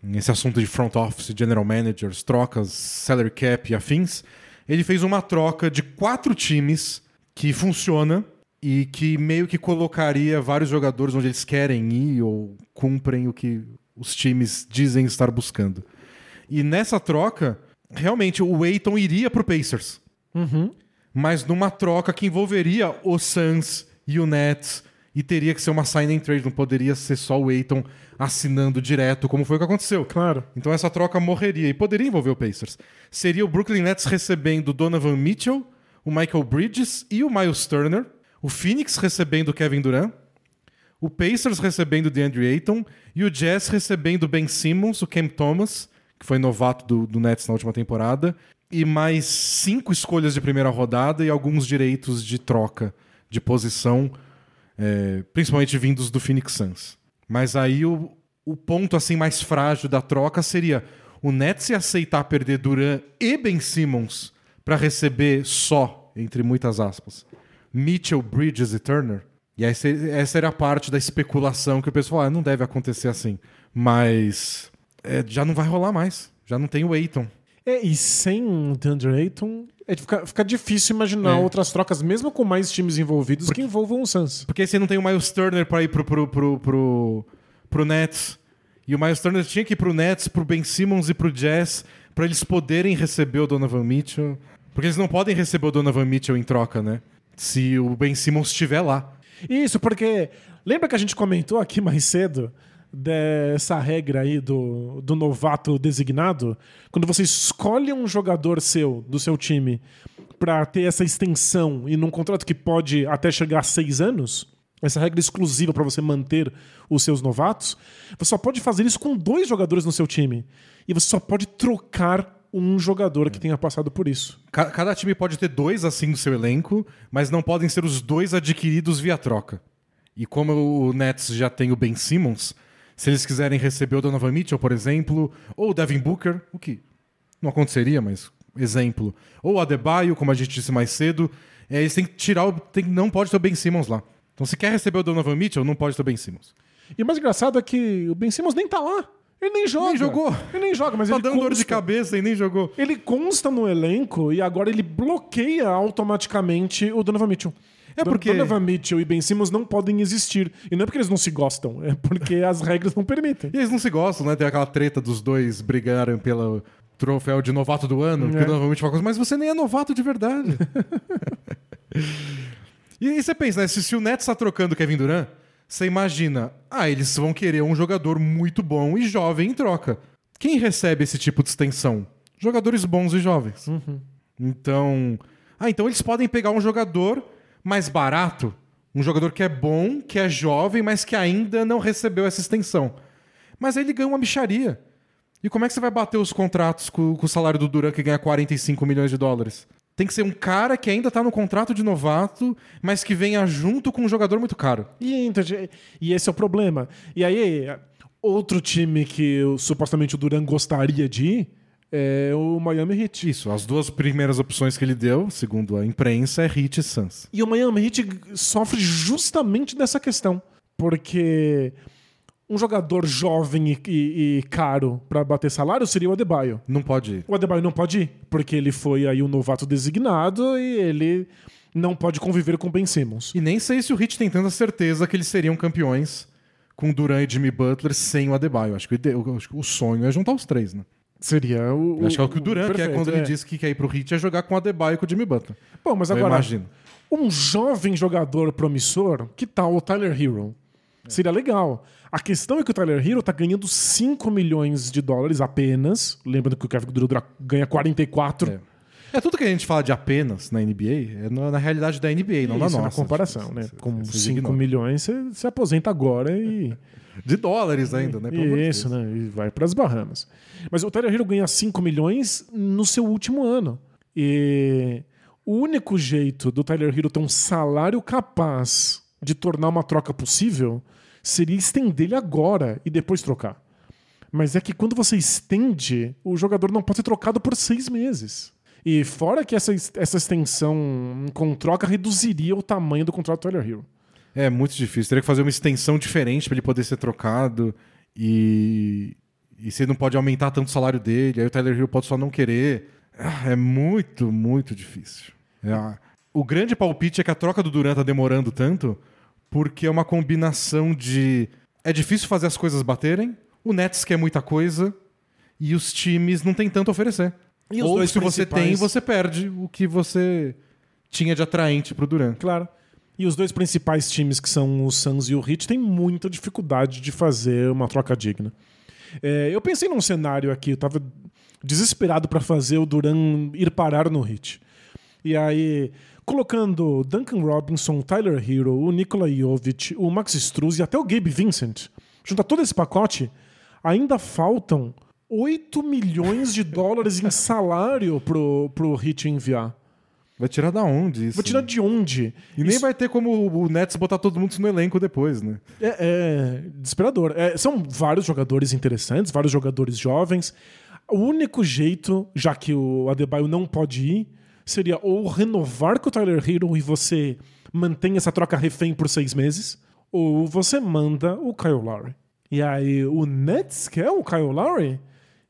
em esse assunto de front office, general managers, trocas, salary cap e afins, ele fez uma troca de quatro times que funciona e que meio que colocaria vários jogadores onde eles querem ir ou cumprem o que os times dizem estar buscando. E nessa troca, realmente o Aiton iria pro Pacers. Mas numa troca que envolveria o Suns e o Nets e teria que ser uma sign and trade, não poderia ser só o Aiton assinando direto, como foi o que aconteceu. Claro. Então essa troca morreria e poderia envolver o Pacers. Seria o Brooklyn Nets recebendo Donovan Mitchell, o Michael Bridges e o Miles Turner, o Phoenix recebendo o Kevin Durant, o Pacers recebendo o DeAndre Ayton e o Jazz recebendo Ben Simmons, o Cam Thomas, que foi novato do, do Nets na última temporada, e mais cinco escolhas de primeira rodada e alguns direitos de troca de posição, é, principalmente vindos do Phoenix Suns. Mas aí o, o ponto assim mais frágil da troca seria o Nets aceitar perder Durant e Ben Simmons para receber só, entre muitas aspas, Mitchell, Bridges e Turner. E se- essa era a parte da especulação que o pessoal ah, não deve acontecer assim. Mas é, já não vai rolar mais. Já não tem o Aiton. É, e sem o DeAndre Ayton, é, fica, fica difícil imaginar É. outras trocas, mesmo com mais times envolvidos, que envolvam o Suns. Porque você não tem o Miles Turner pra ir pro, pro, pro, pro, pro Nets. E o Miles Turner tinha que ir pro Nets, pro Ben Simmons e pro Jazz, pra eles poderem receber o Donovan Mitchell. Porque eles não podem receber o Donovan Mitchell em troca, né? Se o Ben Simmons estiver lá. Isso, porque lembra que a gente comentou aqui mais cedo dessa regra aí do, do novato designado? Quando você escolhe um jogador seu, do seu time, pra ter essa extensão e num contrato que pode até chegar a seis anos, essa regra exclusiva pra você manter os seus novatos, você só pode fazer isso com dois jogadores no seu time. E você só pode trocar um jogador que tenha passado por isso. Ca- Cada time pode ter dois assim no seu elenco, mas não podem ser os dois adquiridos via troca. E como o Nets já tem o Ben Simmons, se eles quiserem receber o Donovan Mitchell, por exemplo, ou o Devin Booker, o que não aconteceria, mas exemplo, ou o Adebayo, como a gente disse mais cedo, é, eles têm que tirar o. Tem, não pode ter o Ben Simmons lá. Então, se quer receber o Donovan Mitchell, não pode ter o Ben Simmons. E o mais engraçado é que o Ben Simmons nem tá lá. Ele nem joga. Nem jogou. Ele nem joga, mas Tá ele dando dor de consta. cabeça e nem jogou. Ele consta no elenco e agora ele bloqueia automaticamente o Donovan Mitchell. É porque- Donovan Mitchell e Ben Simmons não podem existir. E não é porque eles não se gostam, é porque as regras não permitem. E eles não se gostam, né? Tem aquela treta dos dois brigarem pelo troféu de novato do ano. É. Porque normalmente fala coisa, mas você nem é novato de verdade. e aí você pensa, né? Se, se o Nets tá trocando o Kevin Durant, você imagina, ah, eles vão querer um jogador muito bom e jovem em troca. Quem recebe esse tipo de extensão? Jogadores bons e jovens. Então. Ah, então eles podem pegar um jogador mais barato, um jogador que é bom, que é jovem, mas que ainda não recebeu essa extensão. Mas aí ele ganha uma micharia. E como é que você vai bater os contratos com, com o salário do Duran que ganha 45 milhões de dólares? Tem que ser um cara que ainda tá no contrato de novato, mas que venha junto com um jogador muito caro. E, então, e esse é o problema. E aí, outro time que supostamente o Duran gostaria de ir é o Miami Heat. Isso, as duas primeiras opções que ele deu, segundo a imprensa, é Heat e Suns. E o Miami Heat sofre justamente dessa questão. Porque um jogador jovem e, e, e caro para bater salário seria o Adebayo. Não pode ir. O Adebayo não pode ir, porque ele foi aí o novato designado e ele não pode conviver com Ben Simmons. E nem sei se o Heat tem tanta certeza que eles seriam campeões com Duran e Jimmy Butler sem o Adebayo. Acho que o, acho que o sonho é juntar os três, né? Seria o. acho que é o que o Duran quer quando é. ele disse que quer ir pro Heat é jogar com o Adebayo e com o Jimmy Butler. Bom, mas agora. Eu imagino. Um jovem jogador promissor, que tal o Tyler Hero? Seria legal. A questão é que o Tyler Hero tá ganhando 5 milhões de dólares apenas. Lembrando que o Kevin Durant ganha 44. É. É tudo que a gente fala de apenas na NBA, é na, realidade da NBA, não Isso, na nossa. na comparação, tipo, né? Com 5 milhões, você se aposenta agora e. De dólares ainda, né? Isso, né? E vai para as Bahamas. Mas o Tyler Hero ganha 5 milhões no seu último ano. E o único jeito do Tyler Hero ter um salário capaz de tornar uma troca possível seria estender ele agora e depois trocar. Mas é que quando você estende, o jogador não pode ser trocado por seis meses. E fora que essa, essa extensão com troca reduziria o tamanho do contrato do Tyler Hero. É muito difícil. Teria que fazer uma extensão diferente para ele poder ser trocado. E, e você não pode aumentar tanto o salário dele. Aí o Tyler Hero pode só não querer. Ah, é muito, muito difícil. É, o grande palpite é que a troca do Durant tá demorando tanto porque é uma combinação de. É difícil fazer as coisas baterem, o Nets quer muita coisa e os times não tem tanto a oferecer. E Ou se principais... você tem, você perde o que você tinha de atraente pro Durant. Claro. E os dois principais times, que são o Suns e o Heat, têm muita dificuldade de fazer uma troca digna. É, eu pensei num cenário aqui, eu tava desesperado para fazer o Duran ir parar no Heat. E aí, colocando Duncan Robinson, Tyler Hero, o Nikola Jovic, o Max Struz e até o Gabe Vincent, juntar todo esse pacote, ainda faltam 8 milhões de dólares em salário pro, pro Hit enviar. Vai tirar da onde isso? Vai tirar de onde? E nem vai ter como o Nets botar todo mundo no elenco depois, né? É, é desesperador. É, são vários jogadores interessantes, vários jogadores jovens. O único jeito, já que o Adebayo não pode ir, seria ou renovar com o Tyler Hero e você mantém essa troca refém por seis meses, ou você manda o Kyle Lowry. E aí o Nets quer o Kyle Lowry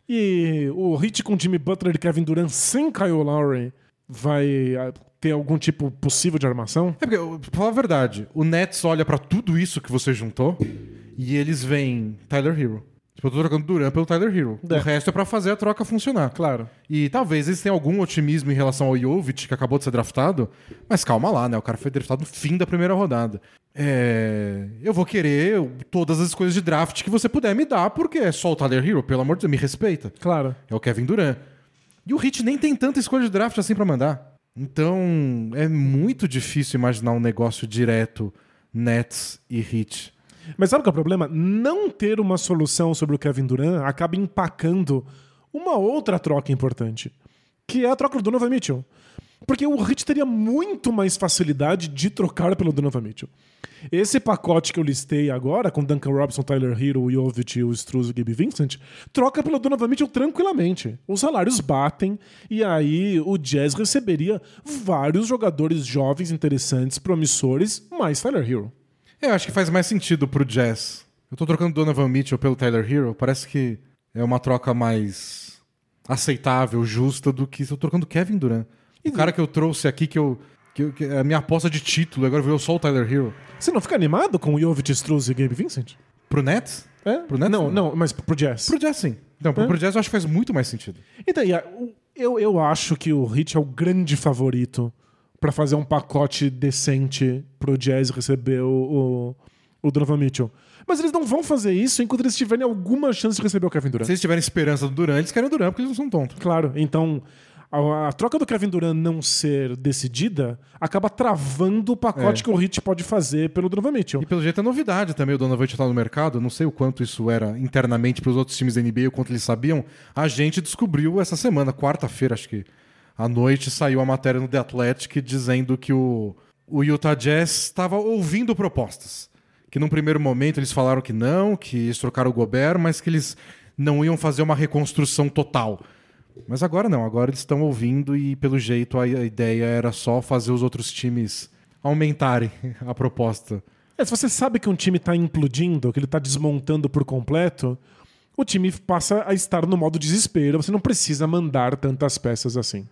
e o Hit com Jimmy Butler e Kevin Durant sem Kyle Lowry vai ah, ter algum tipo possível de armação? É porque, pra falar a verdade, o Nets olha para tudo isso que você juntou e eles veem Tyler Hero. Tipo, eu tô trocando Duran pelo Tyler Hero. É. O resto é para fazer a troca funcionar. Claro. E talvez eles tenham algum otimismo em relação ao Jovic, que acabou de ser draftado. Mas calma lá, né? O cara foi draftado no fim da primeira rodada. É... Eu vou querer todas as coisas de draft que você puder me dar, porque é só o Tyler Hero, pelo amor de Deus, me respeita. Claro. É o Kevin Durant. E o Hit nem tem tanta escolha de draft assim para mandar. Então, é muito difícil imaginar um negócio direto Nets e Hit. Mas sabe qual é o problema? Não ter uma solução sobre o Kevin Durant acaba empacando uma outra troca importante, que é a troca do Donovan Mitchell. Porque o Heat teria muito mais facilidade de trocar pelo Donovan Mitchell. Esse pacote que eu listei agora, com Duncan Robinson, Tyler Hero, Jovic, o Struz e o Gabe Vincent, troca pelo Donovan Mitchell tranquilamente. Os salários batem e aí o Jazz receberia vários jogadores jovens, interessantes, promissores, mais Tyler Hero. Eu acho que faz mais sentido pro Jazz. Eu tô trocando Donovan Mitchell pelo Tyler Hero, parece que é uma troca mais aceitável, justa, do que se eu trocando Kevin Durant. O cara que eu trouxe aqui, que eu. Que, que é a minha aposta de título, agora veio só o Tyler Hero. Você não fica animado com o Jovic, Struz e Gabe Vincent? Pro Nets? É? Pro Nets? Não, não, mas pro Jazz. Pro Jazz, sim. Então, pro, é? pro Jazz eu acho que faz muito mais sentido. Então, eu, eu acho que o Hit é o grande favorito para fazer um pacote decente pro Jazz receber o, o, o Donovan Mitchell. Mas eles não vão fazer isso enquanto eles tiverem alguma chance de receber o Kevin Durant. Se eles tiverem esperança do Durant, eles querem o Durant porque eles não são tontos. Claro, então a, a, troca do Kevin Durant não ser decidida acaba travando o pacote é. que o Heat pode fazer pelo Donovan Mitchell. E pelo jeito é novidade também o Donovan estar no mercado. Não sei o quanto isso era internamente para os outros times da NBA, o quanto eles sabiam. A gente descobriu essa semana, quarta-feira, acho que à noite saiu a matéria no The Athletic dizendo que o, o Utah Jazz estava ouvindo propostas. Que num primeiro momento eles falaram que não, que eles trocaram o Gobert, mas que eles não iam fazer uma reconstrução total. Mas agora não, agora eles estão ouvindo e pelo jeito a, ideia era só fazer os outros times aumentarem a proposta. É, se você sabe que um time está implodindo, que ele está desmontando por completo, o time passa a estar no modo desespero. Você não precisa mandar tantas peças assim.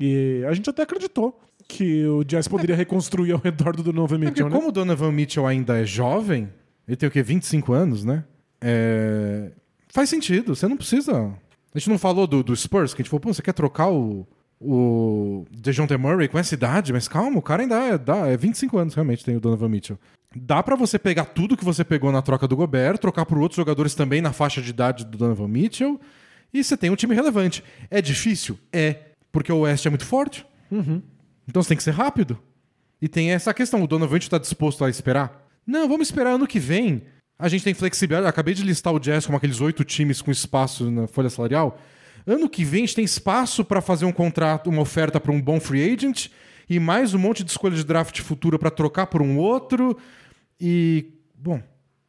E a gente até acreditou que o Jazz poderia reconstruir ao redor do Donovan É Mitchell, porque né? como o Donovan Mitchell ainda é jovem, ele tem o quê? 25 anos, né? É, Faz sentido, você não precisa. A gente não falou do, do Spurs, que a gente falou, pô, você quer trocar o, o DeJounte Murray com essa idade? Mas calma, o cara ainda é, dá, é 25 anos realmente, tem o Donovan Mitchell. Dá pra você pegar tudo que você pegou na troca do Gobert, trocar por outros jogadores também na faixa de idade do Donovan Mitchell, e você tem um time relevante. É difícil? É, porque o Oeste é muito forte. Então você tem que ser rápido. E tem essa questão, o Donovan está disposto a esperar? Não, vamos esperar ano que vem. A gente tem flexibilidade. Eu acabei de listar o Jazz como aqueles oito times com espaço na folha salarial. Ano que vem a gente tem espaço para fazer um contrato, uma oferta para um bom free agent e mais um monte de escolha de draft futura para trocar por um outro. E, bom,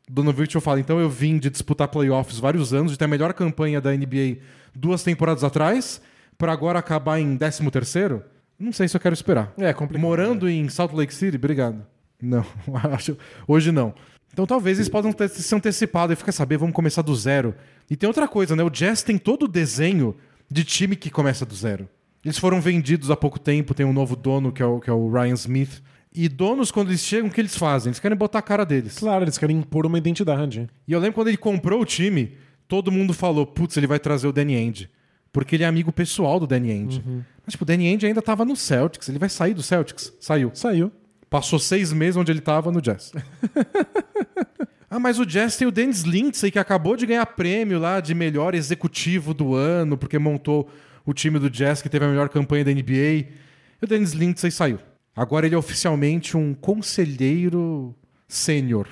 Donovan Mitchell fala, então eu vim de disputar playoffs vários anos, de ter a melhor campanha da NBA duas temporadas atrás, para agora acabar em 13 terceiro? Não sei se eu quero esperar. É complicado. Morando em Salt Lake City, obrigado. Não, acho, hoje não. Então talvez eles possam ter se antecipado e ficar saber, vamos começar do zero. E tem outra coisa, né? O Jazz tem todo o desenho de time que começa do zero. Eles foram vendidos há pouco tempo, tem um novo dono que é o, que é o Ryan Smith. E donos, quando eles chegam, o que eles fazem? Eles querem botar a cara deles. Claro, eles querem impor uma identidade. E eu lembro quando ele comprou o time, todo mundo falou: putz, ele vai trazer o Danny Ainge. Porque ele é amigo pessoal do Danny Ainge. Mas, tipo, o Danny Ainge ainda tava no Celtics. Ele vai sair do Celtics? Saiu. Saiu. Passou seis meses onde ele tava no Jazz. ah, mas o Jazz tem o Dennis Lindsay, que acabou de ganhar prêmio lá de melhor executivo do ano, porque montou o time do Jazz que teve a melhor campanha da NBA. E o Dennis Lindsay saiu. Agora ele é oficialmente um conselheiro sênior.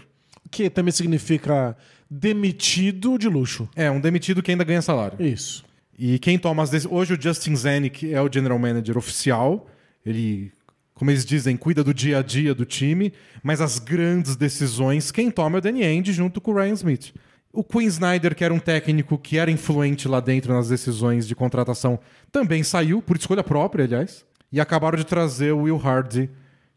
Que também significa demitido de luxo. É, um demitido que ainda ganha salário. Isso. E quem toma as decisões. Hoje o Justin Zanuck é o general manager oficial. Ele, como eles dizem, cuida do dia a dia do time. Mas as grandes decisões, quem toma é o Danny Ainge junto com o Ryan Smith. O Quinn Snyder, que era um técnico que era influente lá dentro nas decisões de contratação, também saiu, por escolha própria, aliás. E acabaram de trazer o Will Hardy,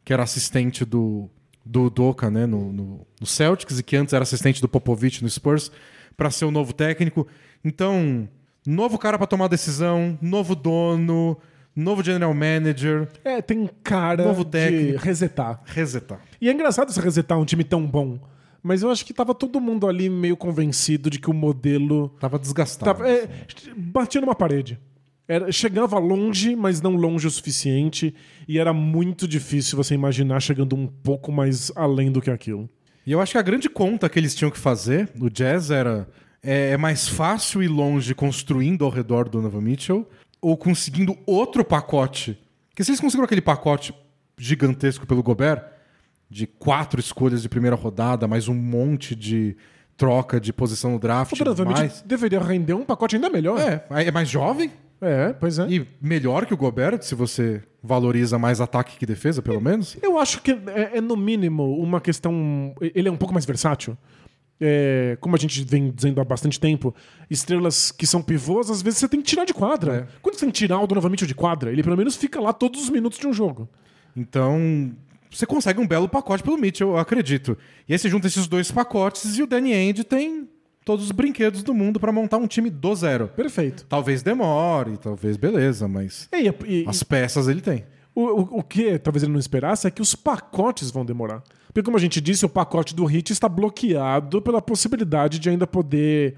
que era assistente do, do Doca né, no, no, no Celtics, e que antes era assistente do Popovich no Spurs, para ser o novo técnico. Então, novo cara para tomar decisão, novo dono, novo general manager, É, tem cara Novo de técnico. resetar. resetar. E é engraçado você resetar um time tão bom. Mas eu acho que tava todo mundo ali meio convencido de que o modelo Tava desgastado. tava, é, batia numa parede. Era, chegava longe, mas não longe o suficiente. E era muito difícil você imaginar chegando um pouco mais além do que aquilo. E eu acho que a grande conta que eles tinham que fazer, o Jazz, era é, é mais fácil ir longe construindo ao redor do Donovan Mitchell ou conseguindo outro pacote. Porque se eles conseguiram aquele pacote gigantesco pelo Gobert, de quatro escolhas de primeira rodada, mais um monte de troca de posição no draft. Mitchell deveria render um pacote ainda melhor. É, é mais jovem É, pois é. e melhor que o Gobert, se você valoriza mais ataque que defesa, pelo menos. Eu acho que é, é, no mínimo uma questão. Ele é um pouco mais versátil. É, como a gente vem dizendo há bastante tempo, estrelas que são pivôs, às vezes você tem que tirar de quadra. É. Quando você tem que tirar o Donovan Mitchell de quadra, ele pelo menos fica lá todos os minutos de um jogo. Então, você consegue um belo pacote pelo Mitchell, eu acredito. E aí você junta esses dois pacotes e o Danny Ainge tem todos os brinquedos do mundo pra montar um time do zero. Perfeito. Talvez demore, talvez beleza, mas E, e- as peças ele tem. o, o, o que talvez ele não esperasse é que os pacotes vão demorar. Porque, como a gente disse, o pacote do Hit está bloqueado pela possibilidade de ainda poder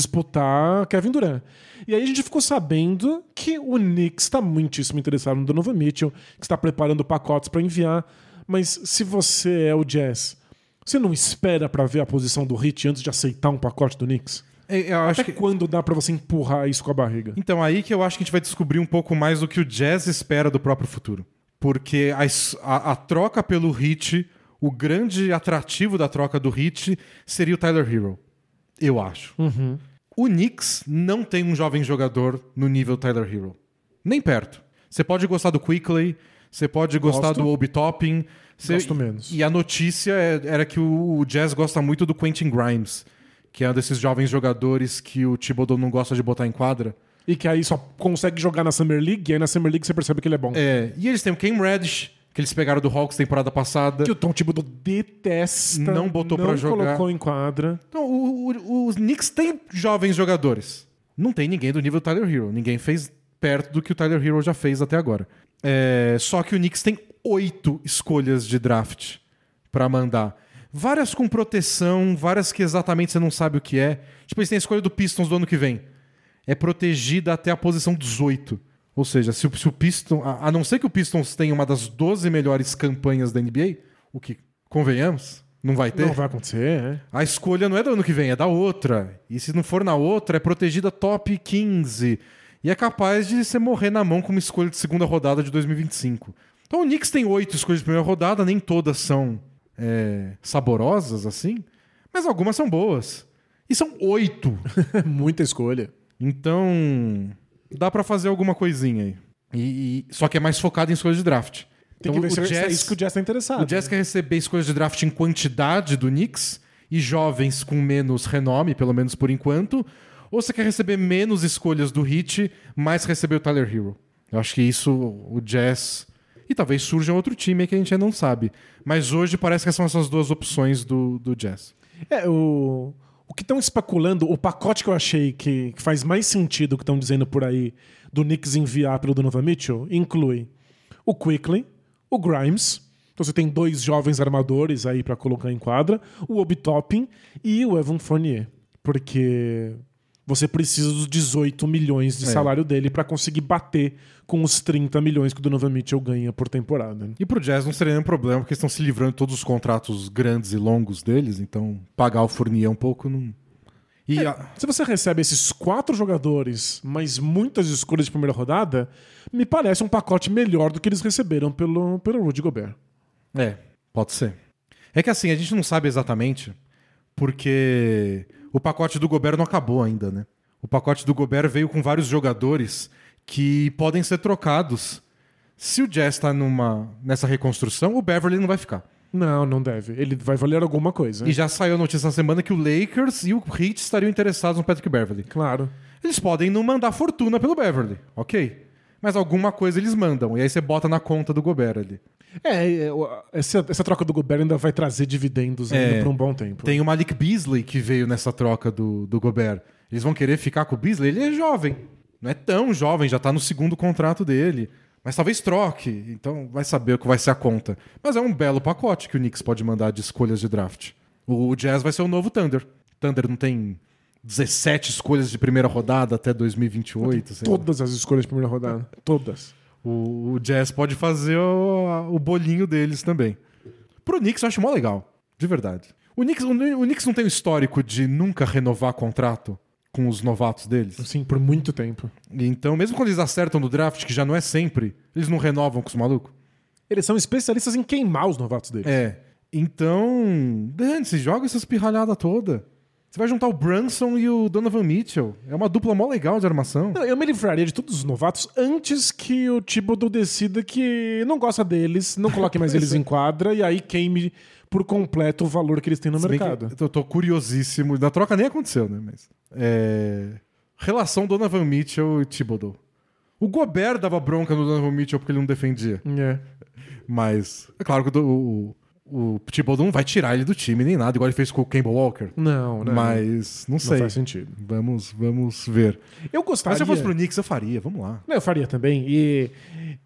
disputar Kevin Durant. E aí a gente ficou sabendo que o Knicks está muitíssimo interessado no Donovan Mitchell, que está preparando pacotes para enviar. Mas se você é o Jazz, você não espera para ver a posição do Hit antes de aceitar um pacote do Knicks? É, Eu acho Até que... quando dá para você empurrar isso com a barriga? Então, aí que eu acho que a gente vai descobrir um pouco mais do que o Jazz espera do próprio futuro. Porque a, a- a troca pelo Hit, o grande atrativo da troca do Hit seria o Tyler Hero. Eu acho. O Knicks não tem um jovem jogador no nível Tyler Hero. Nem perto. Você pode gostar do Quickley, você pode gostar Gosto. do Obi Toppin. Você... Gosto menos. E a notícia é- era que o Jazz gosta muito do Quentin Grimes, que é um desses jovens jogadores que o Thibodeau não gosta de botar em quadra. E que aí só consegue jogar na Summer League, e aí na Summer League você percebe que ele é bom. É, e eles têm o Cam Reddish, que eles pegaram do Hawks temporada passada. Que o Tom Thibodeau detesta. Não botou não pra jogar. colocou em quadra. Então, o- o- os Knicks têm jovens jogadores. Não tem ninguém do nível do Tyler Hero. Ninguém fez perto do que o Tyler Hero já fez até agora. É, só que o Knicks tem oito escolhas de draft pra mandar. Várias com proteção, várias que exatamente você não sabe o que é. Tipo, eles têm a escolha do Pistons do ano que vem. É protegida até a posição 18. Ou seja, se o, se o Pistons. A, a não ser que o Pistons tenha uma das 12 melhores campanhas da NBA, o que, convenhamos, não vai ter. Não vai acontecer, é. A escolha não é do ano que vem, é da outra. E se não for na outra, é protegida top 15. E é capaz de você morrer na mão com uma escolha de segunda rodada de 2025. Então o Knicks tem oito escolhas de primeira rodada, nem todas são é, saborosas assim, mas algumas são boas. E são oito. Muita escolha. Então dá pra fazer alguma coisinha aí. E, e- só que é mais focado em escolhas de draft. Tem Então, que ver se o se é Jazz- isso que o Jazz tá interessado. o Jazz quer receber escolhas de draft em quantidade do Knicks e jovens com menos renome, pelo menos por enquanto. Ou você quer receber menos escolhas do Heat, mas receber o Tyler Hero? Eu acho que isso o Jazz. E talvez surja outro time aí que a gente ainda não sabe. Mas hoje parece que são essas duas opções do, do Jazz. É, o, o que estão especulando, o pacote que eu achei que, que faz mais sentido que estão dizendo por aí do Knicks enviar pelo Donovan Mitchell inclui o Quickly, o Grimes. Então você tem dois jovens armadores aí pra colocar em quadra, o Obi Toppin e o Evan Fournier. Porque você precisa dos 18 milhões de É. salário dele pra conseguir bater com os 30 milhões que o Donovan Mitchell ganha por temporada. né? E pro Jazz não seria nenhum problema, porque eles estão se livrando de todos os contratos grandes e longos deles, então pagar o Fournier um pouco não. E a- Se você recebe esses quatro jogadores, mas muitas escolhas de primeira rodada, me parece um pacote melhor do que eles receberam pelo, pelo Rudy Gobert. É, pode ser. É que assim, a gente não sabe exatamente, porque o pacote do Gobert não acabou ainda, né? O pacote do Gobert veio com vários jogadores que podem ser trocados. Se o Jazz tá numa, nessa reconstrução, o Beverly não vai ficar. Não, não deve. Ele vai valer alguma coisa. E já saiu a notícia na semana que o Lakers e o Heat estariam interessados no Patrick Beverly. Claro. Eles podem não mandar fortuna pelo Beverly, ok. Mas alguma coisa eles mandam. E aí você bota na conta do Gobert ali. É, é, essa, essa troca do Gobert ainda vai trazer dividendos ainda É. por um bom tempo. Tem o Malik Beasley que veio nessa troca do, do Gobert. Eles vão querer ficar com o Beasley? Ele é jovem. Não é tão jovem, já tá no segundo contrato dele. Mas talvez troque. Então vai saber o que vai ser a conta. Mas é um belo pacote que o Knicks pode mandar de escolhas de draft. O Jazz vai ser o novo Thunder. Thunder não tem 17 escolhas de primeira rodada até 2028. sei lá. Todas as escolhas de primeira rodada. Todas. O, o Jazz pode fazer o, o bolinho deles também. Pro Knicks eu acho mó legal. De verdade. O Knicks, o, o Knicks não tem o histórico de nunca renovar contrato com os novatos deles. Assim, por muito tempo. Então, mesmo quando eles acertam no draft, que já não é sempre, eles não renovam com os malucos. Eles são especialistas em queimar os novatos deles. É. Então, dane-se, joga essa espirralhada toda. Você vai juntar o Brunson e o Donovan Mitchell. É uma dupla mó legal de armação. Não, Eu me livraria de todos os novatos antes que o Thibodeau decida que não gosta deles, não coloque mais eles em quadra e aí queime por completo o valor que eles têm no Se bem que mercado. eu tô curiosíssimo. Na troca nem aconteceu, né? Mas. É... Relação Donovan Mitchell e Thibodeau. O Gobert dava bronca no Donovan Mitchell porque ele não defendia. É. Mas. É claro que o, o, o Thibodeau não vai tirar ele do time nem nada, igual ele fez com o Campbell Walker. Não, não. Mas. Não não sei. faz sentido. Vamos, vamos ver. Eu Mas gostaria. se eu fosse pro Knicks, eu faria. Vamos lá. Não, eu faria também. E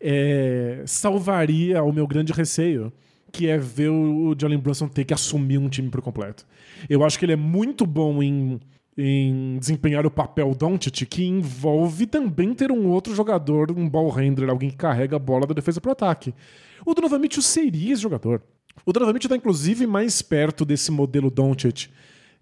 é, salvaria o meu grande receio, que é ver o Jalen Brunson ter que assumir um time por completo. Eu acho que ele é muito bom em, em desempenhar o papel Doncic, que envolve também ter um outro jogador, um ball handler, alguém que carrega a bola da defesa pro ataque. O Donovan Mitchell seria esse jogador. O Donovan Mitchell tá, inclusive, mais perto desse modelo Doncic.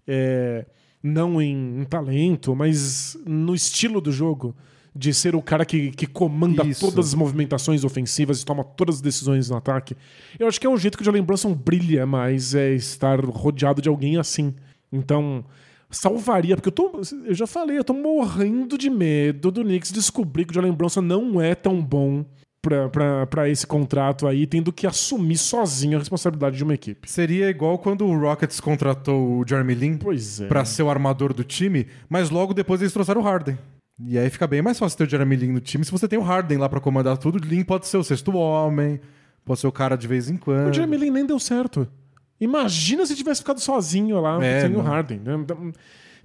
É, não em, em talento, mas no estilo do jogo. De ser o cara que, que comanda Isso. todas as movimentações ofensivas e toma todas as decisões no ataque. Eu acho que é o jeito que o Jalen Brunson brilha mais, é estar rodeado de alguém assim. Então, salvaria, porque eu tô. Eu já falei, eu tô morrendo de medo do Knicks descobrir que o Jalen Bronson não é tão bom para esse contrato aí, tendo que assumir sozinho a responsabilidade de uma equipe. Seria igual quando o Rockets contratou o Jeremy Lin é. para ser o armador do time, mas logo depois eles trouxeram o Harden. E aí fica bem mais fácil ter o Jeremy Lin no time se você tem o Harden lá para comandar tudo. O Lin pode ser o sexto homem, pode ser o cara de vez em quando. O Jeremy Lin nem deu certo. Imagina se tivesse ficado sozinho lá É, sem o. Harden. né? Então,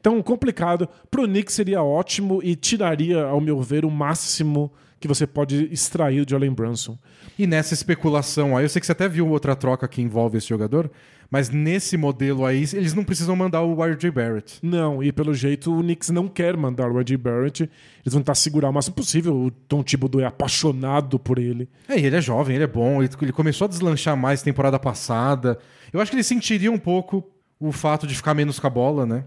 Então, complicado. Pro Knicks seria ótimo e tiraria, ao meu ver, o máximo que você pode extrair de Jalen Brunson. E nessa especulação aí, eu sei que você até viu outra troca que envolve esse jogador, mas nesse modelo aí, eles não precisam mandar o RJ Barrett. Não, e pelo jeito o Knicks não quer mandar o R.J. Barrett. Eles vão tentar segurar o máximo possível. O Tom Thibodeau é apaixonado por ele. É, e ele é jovem, ele é bom, ele começou a deslanchar mais temporada passada. Eu acho que ele sentiria um pouco o fato de ficar menos com a bola, né?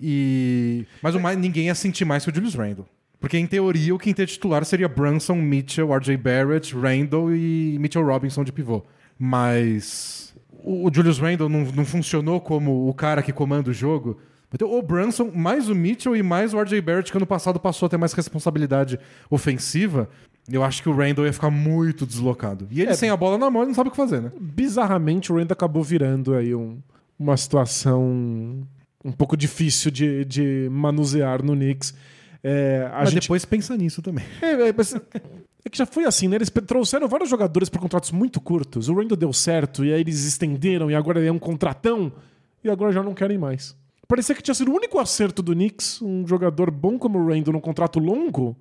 E mas o mais, ninguém ia sentir mais que o Julius Randle. Porque, em teoria, o quinteto titular seria Brunson, Mitchell, RJ Barrett, Randle e Mitchell Robinson de pivô. Mas o, Julius Randle não, não funcionou como o cara que comanda o jogo. Então, o Brunson, mais o Mitchell e mais o RJ Barrett, que ano passado passou a ter mais responsabilidade ofensiva, eu acho que o Randle ia ficar muito deslocado. E ele É. sem a bola na mão, ele não sabe o que fazer, né? Bizarramente, o Rand acabou virando aí um- uma situação um pouco difícil de, de manusear no Knicks. É, Mas gente depois pensa nisso também. É, é, mas é que já foi assim, né? Eles trouxeram vários jogadores por contratos muito curtos. O Randall deu certo, e aí eles estenderam, e agora é um contratão, e agora já não querem mais. Parecia que tinha sido o único acerto do Knicks, um jogador bom como o Randall num contrato longo,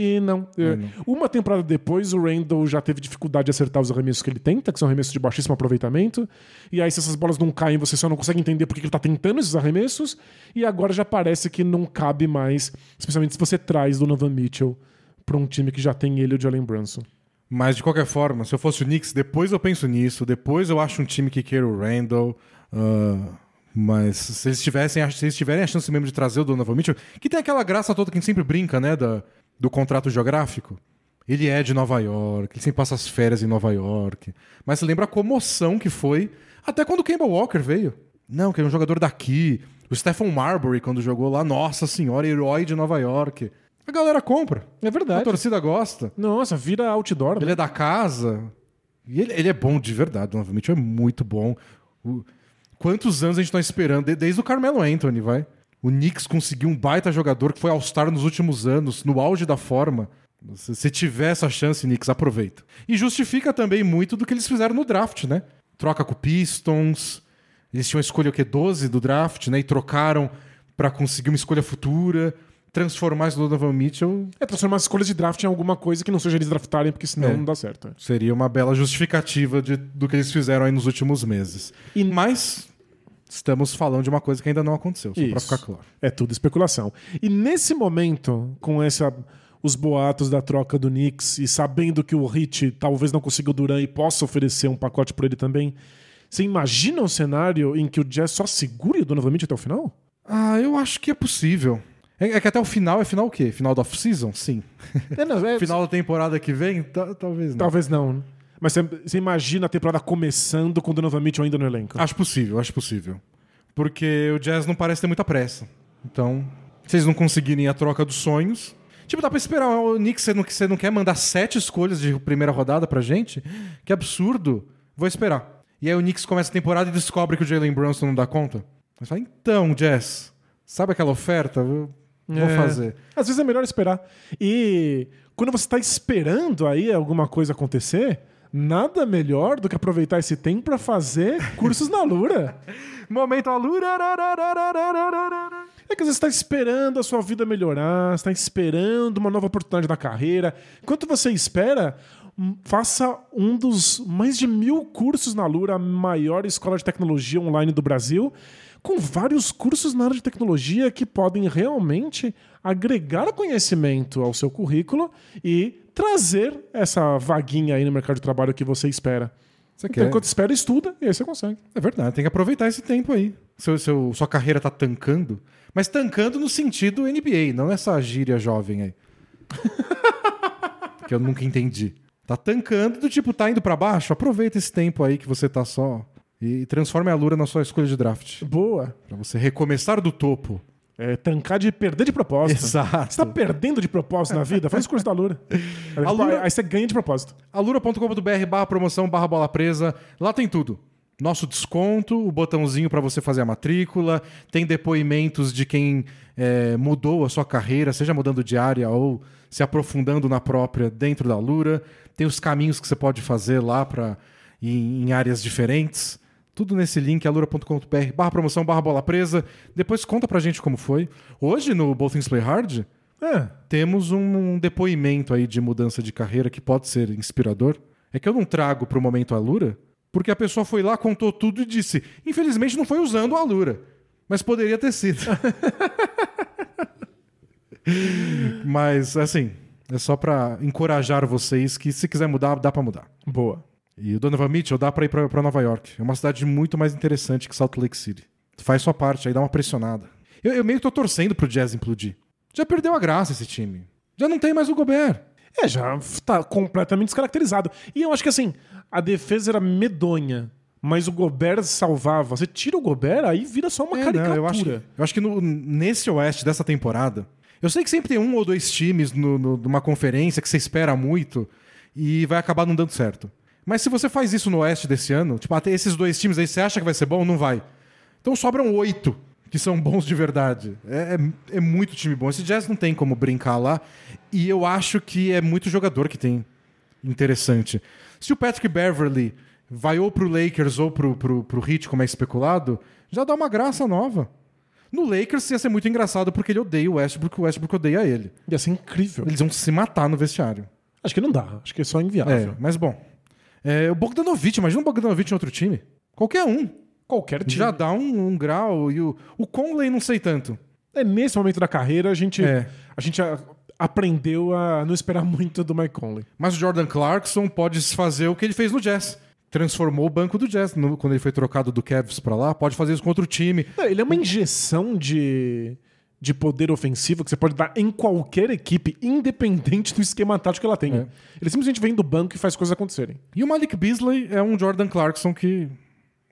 e não. É, Uma temporada depois, o Randall já teve dificuldade de acertar os arremessos que ele tenta, que são arremessos de baixíssimo aproveitamento. E aí, se essas bolas não caem, você só não consegue entender por que que ele tá tentando esses arremessos. E agora já parece que não cabe mais, especialmente se você traz Donovan Mitchell para um time que já tem ele e o Jalen Brunson. Mas de qualquer forma, se eu fosse o Knicks, depois eu penso nisso, depois eu acho um time que queira o Randall. ah, mas se eles, tivessem, se eles tiverem a chance mesmo de trazer o Donovan Mitchell, que tem aquela graça toda que a gente sempre brinca, né? Da, do contrato geográfico. Ele é de Nova York, ele sempre passa as férias em Nova York. Mas você lembra a comoção que foi até quando o Kemba Walker veio. Não, que é um jogador daqui. O Stephen Marbury, quando jogou lá, nossa senhora, herói de Nova York. A galera compra. É A verdade. torcida gosta. Nossa, vira outdoor. né? Ele é da casa. E ele, ele é bom de verdade, novamente. É muito bom. O- quantos anos a gente tá esperando? De- desde o Carmelo Anthony, vai. O Knicks conseguiu um baita jogador que foi All-Star nos últimos anos, no auge da forma. Se, tiver essa chance, Knicks, aproveita. E justifica também muito do que eles fizeram no draft, né? Troca com Pistons. Eles tinham a escolha o quê? 12 do draft, né? E trocaram pra conseguir uma escolha futura. Transformar esse Donovan Mitchell É transformar as escolhas de draft em alguma coisa que não seja eles draftarem, porque senão É. não dá certo. Seria uma bela justificativa de- do que eles fizeram aí nos últimos meses. E- Mas estamos falando de uma coisa que ainda não aconteceu, só Isso. ficar claro. É tudo especulação. E nesse momento, com essa, os boatos da troca do Knicks e sabendo que o Hit talvez não consiga o Duran e possa oferecer um pacote por ele também, você imagina um cenário em que o Jazz só segure o Donovan Mitchell até o final? Ah, eu acho que é possível. É, é que até o final é final o quê? Final da off-season? Sim. É, não, é- Final da temporada que vem? Ta- talvez não. Talvez não. Mas você, imagina a temporada começando com o Donovan Mitchell ainda no elenco. Acho possível, acho possível. Porque o Jazz não parece ter muita pressa. Então, se eles não conseguirem a troca dos sonhos. Tipo, dá pra esperar. O Knicks, você não, você não quer mandar sete escolhas de primeira rodada pra gente? Que absurdo. Vou esperar. E aí o Knicks começa a temporada e descobre que o Jalen Brunson não dá conta. Mas fala, então, Jazz, sabe aquela oferta? Eu vou É. fazer. Às vezes é melhor esperar. E quando você está esperando aí alguma coisa acontecer, nada melhor do que aproveitar esse tempo para fazer cursos na Lura. Momento Alura. É que você está esperando a sua vida melhorar, está esperando uma nova oportunidade na carreira. Enquanto você espera, hum, faça um dos mais de mil cursos na Lura, a maior escola de tecnologia online do Brasil, com vários cursos na área de tecnologia que podem realmente agregar conhecimento ao seu currículo e trazer essa vaguinha aí no mercado de trabalho que você espera. Você Então, quer? enquanto espera, estuda e aí você consegue. É verdade, tem que aproveitar esse tempo aí. Seu, seu- sua carreira tá tancando. Mas tancando no sentido NBA, não essa gíria jovem aí. que eu nunca entendi. Tá tancando do tipo, tá indo pra baixo? Aproveita esse tempo aí que você tá só E transforme a Lura na sua escolha de draft. Boa. Pra você recomeçar do topo. É, tancar de perder de propósito. Exato. Você tá perdendo de propósito na vida? Faz o curso da Lura. Aí, Lura- aí você ganha de propósito. alura.com.br barra promoção barra bola presa. Lá tem tudo. Nosso desconto, o botãozinho para você fazer a matrícula, tem depoimentos de quem é, mudou a sua carreira, seja mudando de área ou se aprofundando na própria dentro da Alura. Tem os caminhos que você pode fazer lá para em, em áreas diferentes. Tudo nesse link, alura.com.br barra promoção barra bola presa. Depois conta pra gente como foi. Hoje, no Both Things Play Hard, É. temos um depoimento aí de mudança de carreira que pode ser inspirador. É que eu não trago pro momento a Lura, porque a pessoa foi lá, contou tudo e disse: infelizmente não foi usando a Lura, mas poderia ter sido. mas, assim, é só pra encorajar vocês que se quiser mudar, dá pra mudar. Boa. E o Donovan Mitchell dá pra ir pra, pra Nova York. É uma cidade muito mais interessante que Salt Lake City. Faz sua parte aí, dá uma pressionada. Eu, eu meio que tô torcendo pro Jazz implodir. Já perdeu a graça esse time. Já não tem mais o Gobert. É, já tá completamente descaracterizado. E eu acho que assim, a defesa era medonha, mas o Gobert salvava. Você tira o Gobert, aí vira só uma É, caricatura. não, eu acho que, eu acho que no- nesse Oeste dessa temporada, eu sei que sempre tem um ou dois times no- no- numa conferência que você espera muito e vai acabar não dando certo. Mas se você faz isso no Oeste desse ano, tipo, até esses dois times aí, você acha que vai ser bom? Não vai. Então sobram oito que são bons de verdade. É, é- é muito time bom. Esse Jazz não tem como brincar lá. E eu acho que é muito jogador que tem interessante. Se o Patrick Beverly vai ou pro Lakers ou pro, pro, pro Heat, como é especulado, já dá uma graça nova. No Lakers ia ser muito engraçado porque ele odeia o Westbrook, o Westbrook odeia ele. Ia ser incrível. Eles vão se matar no vestiário. Acho que não dá. Acho que é só É, inviável. mas bom. É, o Bogdanovich, imagina o Bogdanovich em outro time. Qualquer um. Qualquer time. Já dá um, um grau. E o, o Conley não sei tanto. É nesse momento da carreira a gente, É. a gente a- aprendeu a não esperar muito do Mike Conley. Mas o Jordan Clarkson pode fazer o que ele fez no Jazz. Transformou o banco do Jazz no- quando ele foi trocado do Cavs pra lá. Pode fazer isso com outro time. Ele é uma injeção de, de poder ofensivo que você pode dar em qualquer equipe, independente do esquema tático que ela tenha. É. Ele simplesmente vem do banco e faz coisas acontecerem. E o Malik Beasley é um Jordan Clarkson que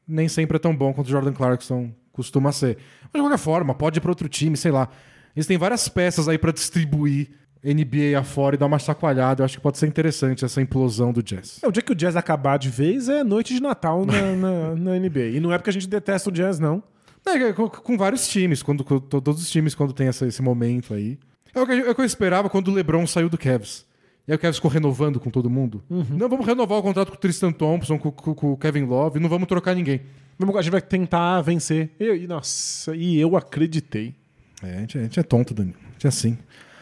nem sempre é tão bom quanto o Jordan Clarkson costuma ser. Mas de qualquer forma, pode ir para outro time, sei lá. Eles têm várias peças aí para distribuir NBA afora e dar uma chacoalhada. Eu acho que pode ser interessante essa implosão do Jazz. É, o dia que o Jazz acabar de vez é noite de Natal na, na, na NBA. E não é porque a gente detesta o Jazz, não. É, com, com vários times, quando, com to- todos os times quando tem essa- esse momento aí. É o, que, é o que eu esperava quando o LeBron saiu do Cavs. E aí o Cavs ficou renovando com todo mundo. Não, vamos renovar o contrato com o Tristan Thompson, com, com- com o Kevin Love, não vamos trocar ninguém. A gente vai tentar vencer. E, e, nossa, e eu acreditei. É, a gente, a gente é tonto, Dani. A gente é assim.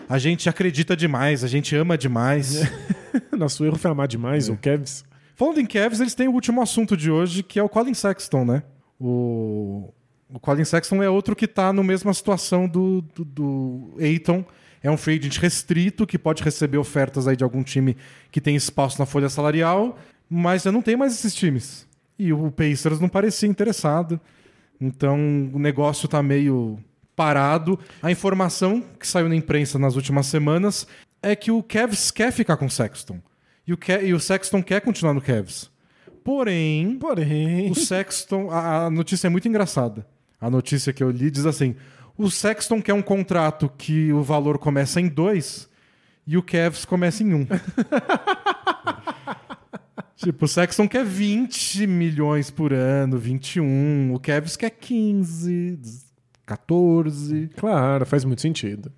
A gente acredita demais, a gente ama demais. Nosso erro foi amar demais, o Kevs. Falando em Cavs, eles têm o último assunto de hoje, que é o Colin Sexton, né? O, o Colin Sexton é outro que tá na mesma situação do, do, do Aiton. É um free agent restrito que pode receber ofertas aí de algum time que tem espaço na folha salarial, mas já não tem mais esses times. E o Pacers não parecia interessado. Então o negócio tá meio parado. A informação que saiu na imprensa nas últimas semanas é que o Cavs quer ficar com o Sexton. E o, Ca- e o Sexton quer continuar no Cavs. Porém, Porém. o Sexton. A, a notícia é muito engraçada. A notícia que eu li diz assim: o Sexton quer um contrato que o valor começa em dois e o Cavs começa em um. tipo, o Sexton quer 20 milhões por ano, 21. O Cavs quer 15, 14. Claro, faz muito sentido.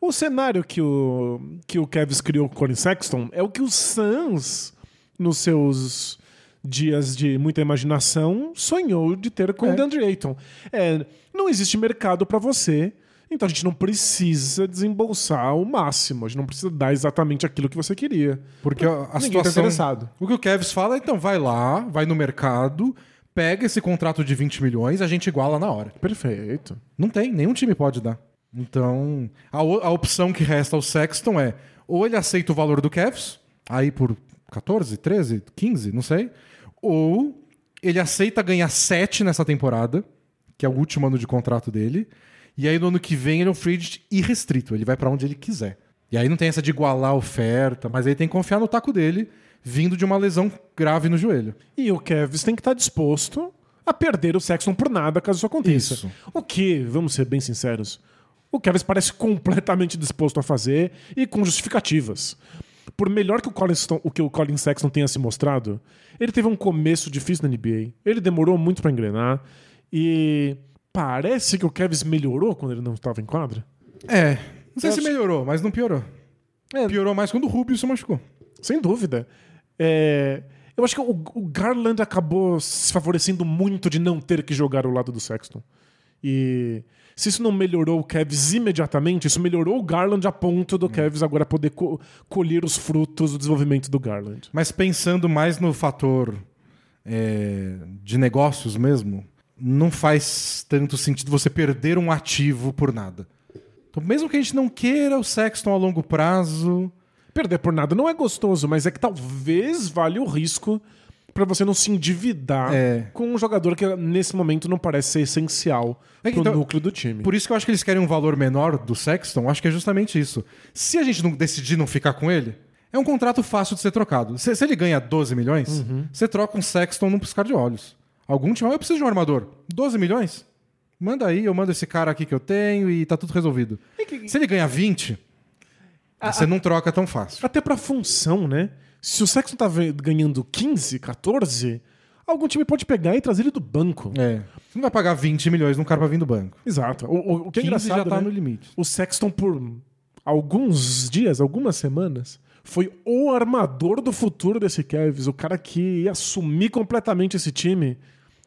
O cenário que o, que o Kevs criou com o Colin Sexton é o que o Suns, nos seus dias de muita imaginação, sonhou de ter com É. o DeAndre Ayton. É, não existe mercado para você, então a gente não precisa desembolsar o máximo, a gente não precisa dar exatamente aquilo que você queria. Porque a, a Ninguém tá situação. interessado. O que o Cavs fala é: então vai lá, vai no mercado, pega esse contrato de 20 milhões, a gente iguala na hora. Perfeito. Não tem, nenhum time pode dar. Então, a, a opção que resta ao Sexton é ou ele aceita o valor do Cavs, aí por 14, 13, 15, não sei, ou ele aceita ganhar 7 nessa temporada, que é o último ano de contrato dele, e aí no ano que vem ele é um free agent irrestrito, ele vai pra onde ele quiser. E aí não tem essa de igualar a oferta, mas aí tem que confiar no taco dele, vindo de uma lesão grave no joelho. E o Kevs tem que estar disposto a perder o Sexton por nada caso isso aconteça. Isso. O que, vamos ser bem sinceros, o Kevin parece completamente disposto a fazer e com justificativas. Por melhor que o Colin, Ston- o que o Colin Sexton tenha se mostrado, ele teve um começo difícil na NBA, ele demorou muito pra engrenar e parece que o Kevin melhorou quando ele não estava em quadra. É. Não sei Eu se acho- melhorou, mas não piorou. É. Piorou mais quando o Rubio se machucou. Sem dúvida. É, eu acho que o, o Garland acabou se favorecendo muito de não ter que jogar ao lado do Sexton. E se isso não melhorou o Cavs imediatamente, isso melhorou o Garland a ponto do Cavs agora poder co- colher os frutos do desenvolvimento do Garland. Mas pensando mais no fator é, de negócios mesmo, não faz tanto sentido você perder um ativo por nada. Então, mesmo que a gente não queira o Sexton a longo prazo, Perder por nada não é gostoso, mas é que talvez valha o risco pra você não se endividar É. com um jogador que nesse momento não parece ser essencial É pro então- núcleo do time. Por isso que eu acho que eles querem um valor menor do Sexton, acho que é justamente isso. Se a gente não decidir não ficar com ele, é um contrato fácil de ser trocado. Se, se ele ganha 12 milhões, você troca um Sexton num piscar de olhos. Algum time, "Ah, eu preciso de um armador. 12 milhões? Manda aí, eu mando esse cara aqui que eu tenho e tá tudo resolvido. Se ele ganha 20, você não troca tão fácil. Até pra função, né? Se o Sexton tá ganhando 15, 14, algum time pode pegar e trazer ele do banco. É. Você não vai pagar 20 milhões num cara pra vir do banco. Exato. O, o- que é 15 engraçado, já tá né? no limite. O Sexton, por alguns dias, algumas semanas, foi o armador do futuro desse Cavs, o cara que ia assumir completamente esse time.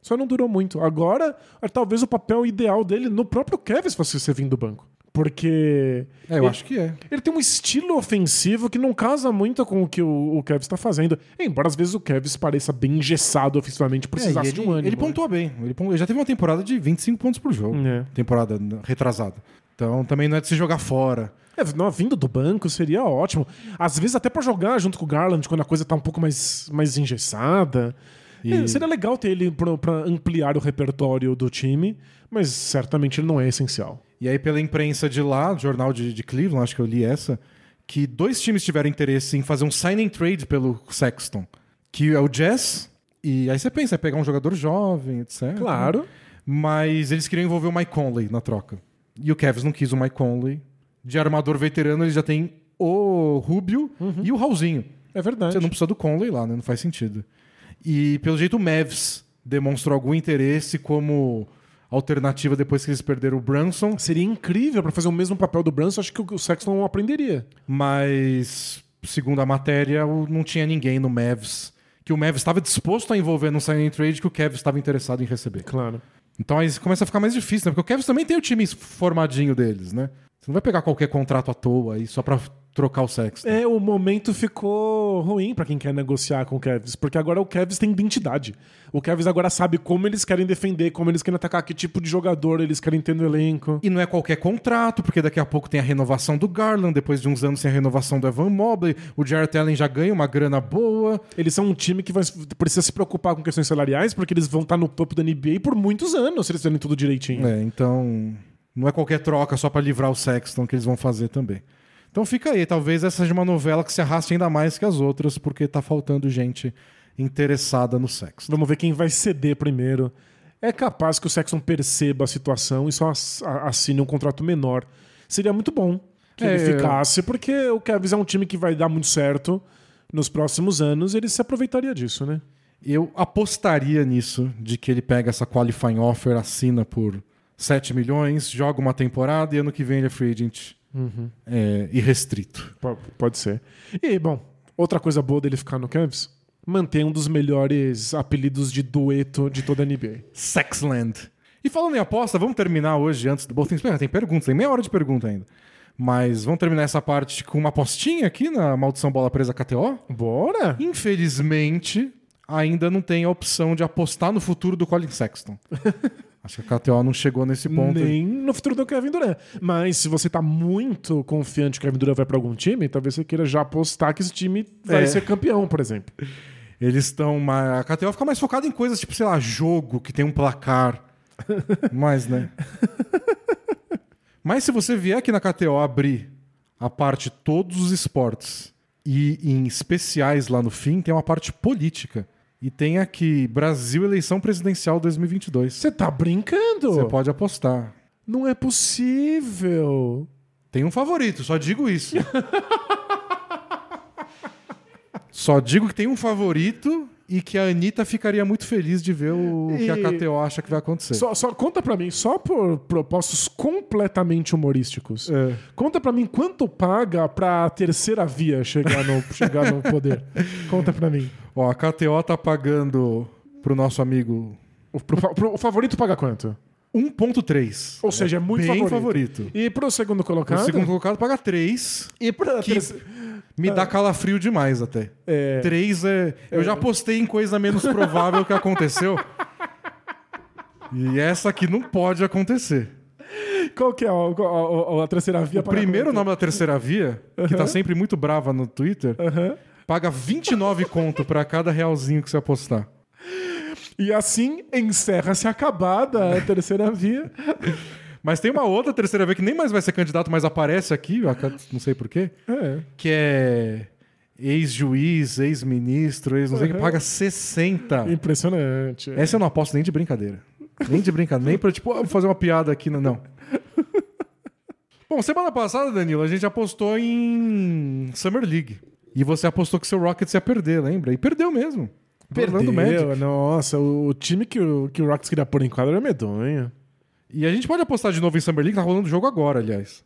Só não durou muito. Agora, é talvez o papel ideal dele no próprio Cavs fosse ser vindo do banco. Porque. É, eu ele- acho que é. Ele tem um estilo ofensivo que não casa muito com o que o, o Kevs está fazendo. Embora às vezes o Kevs pareça bem engessado ofensivamente, É, precisasse ele, de um ânimo. ele né? pontua bem. Ele, ele já teve uma temporada de 25 pontos por jogo. É. Temporada retrasada. Então também não é de se jogar fora. É, não, vindo do banco seria ótimo. Às vezes até pra jogar junto com o Garland quando a coisa tá um pouco mais, mais engessada. E- É, seria legal ter ele pra, pra ampliar o repertório do time, mas certamente ele não é essencial. E aí, pela imprensa de lá, jornal de, de Cleveland, acho que eu li essa, que dois times tiveram interesse em fazer um sign and trade pelo Sexton, que é o Jazz, e aí você pensa, é pegar um jogador jovem, etc. Claro. Mas eles queriam envolver o Mike Conley na troca. E o Cavs não quis o Mike Conley. De armador veterano, ele já tem o Rubio e o Raulzinho. É verdade. Você não precisa do Conley lá, né? Não faz sentido. E pelo jeito o Mavs demonstrou algum interesse como alternativa depois que eles perderam o Brunson, Seria incrível pra fazer o mesmo papel do Brunson, acho que o Sexton não aprenderia. mas segundo a matéria, não tinha ninguém no Mavs que o Mavs estava disposto a envolver no sign and trade que o Cavs estava interessado em receber. Claro. Então aí começa a ficar mais difícil, né? Porque o Cavs também tem o time formadinho deles, né? Você não vai pegar qualquer contrato à toa aí só pra trocar o Sexton. É, o momento ficou ruim pra quem quer negociar com o Cavs, porque agora o Cavs tem identidade. O Cavs agora sabe como eles querem defender, como eles querem atacar, que tipo de jogador eles querem ter no elenco. E não é qualquer contrato, porque daqui a pouco tem a renovação do Garland, depois de uns anos tem a renovação do Evan Mobley, o Jarrett Allen já ganha uma grana boa. Eles são um time que vai, precisa se preocupar com questões salariais, porque eles vão estar no topo da NBA por muitos anos, se eles fizerem tudo direitinho. É, então não é qualquer troca só pra livrar o Sexton que eles vão fazer também. Então fica aí, talvez essa seja uma novela que se arraste ainda mais que as outras, porque tá faltando gente interessada no Sexton. Vamos ver quem vai ceder primeiro. É capaz que o Sexton perceba a situação e só assine um contrato menor. Seria muito bom que É, ele ficasse, porque o Cavs é um time que vai dar muito certo nos próximos anos e ele se aproveitaria disso, né? Eu apostaria nisso, de que ele pega essa qualifying offer, assina por 7 milhões, joga uma temporada e ano que vem ele é free agent é, irrestrito. Pode ser. E, bom, outra coisa boa dele ficar no Cavs, manter um dos melhores apelidos de dueto de toda a NBA. Sexland. E falando em aposta, vamos terminar hoje antes do. Bom, tem, tem perguntas, tem meia hora de pergunta ainda. Mas vamos terminar essa parte com uma apostinha aqui na Maldição Bola Presa KTO? Bora? Infelizmente, ainda não tem a opção de apostar no futuro do Colin Sexton. Acho que a KTO não chegou nesse ponto. Nem no futuro do Kevin Durant. Mas se você tá muito confiante que o Kevin Durant vai pra algum time, talvez você queira já apostar que esse time vai É. ser campeão, por exemplo. Eles estão mais. A KTO fica mais focada em coisas tipo, sei lá, jogo que tem um placar. Mas, né? Mas se você vier aqui na KTO abrir a parte todos os esportes e em especiais lá no fim, tem uma parte política. E tem aqui Brasil eleição presidencial 2022. Você tá brincando? Você pode apostar. Não é possível. Tem um favorito, só digo isso. só digo que tem um favorito e que a Anitta ficaria muito feliz de ver o E- que a KTO acha que vai acontecer. Só, só conta pra mim, só por propósitos completamente humorísticos. É. Conta pra mim quanto paga pra terceira via chegar no, chegar no poder. Conta pra mim. Ó, a KTO tá pagando pro nosso amigo O, pro- pro- o favorito paga quanto? 1.3. Ou seja, é muito bem favorito. favorito. E pro segundo O colocado? segundo colocado paga 3. E pra Que me dá calafrio demais até. É. 3 é. Eu já postei em coisa menos provável que aconteceu. E essa aqui não pode acontecer. Qual que é a, a- a- a terceira via? O primeiro nome da terceira via, que tá sempre muito brava no Twitter, Aham. paga 29 conto pra cada realzinho que você apostar. E assim encerra-se a acabada a terceira via. Mas tem uma outra terceira via que nem mais vai ser candidato, mas aparece aqui, não sei porquê, É. que é ex-juiz, ex-ministro, ex não sei o que, paga 60. Impressionante. Essa eu não aposto nem de brincadeira. Nem de brincadeira. Nem pra, tipo, ah, vou fazer uma piada aqui. Não. não. Bom, semana passada, Danilo, a gente apostou em Summer League. E você apostou que seu Rockets ia perder, lembra? E perdeu mesmo. Orlando Magic. Nossa, o, time que o, que o Rockets queria pôr em quadra era medonho. E a gente pode apostar de novo em Summer League, tá rolando o jogo agora, aliás.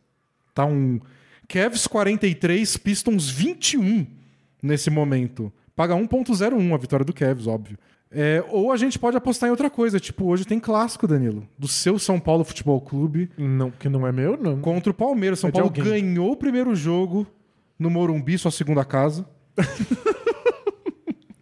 Tá um Cavs 43, Pistons 21 nesse momento. Paga 1.01 a vitória do Cavs, óbvio. É, ou a gente pode apostar em outra coisa, tipo, hoje tem clássico, Danilo, do seu São Paulo Futebol Clube Não, que não é meu, não. contra o Palmeiras. São É Paulo alguém. ganhou o primeiro jogo no Morumbi, sua segunda casa.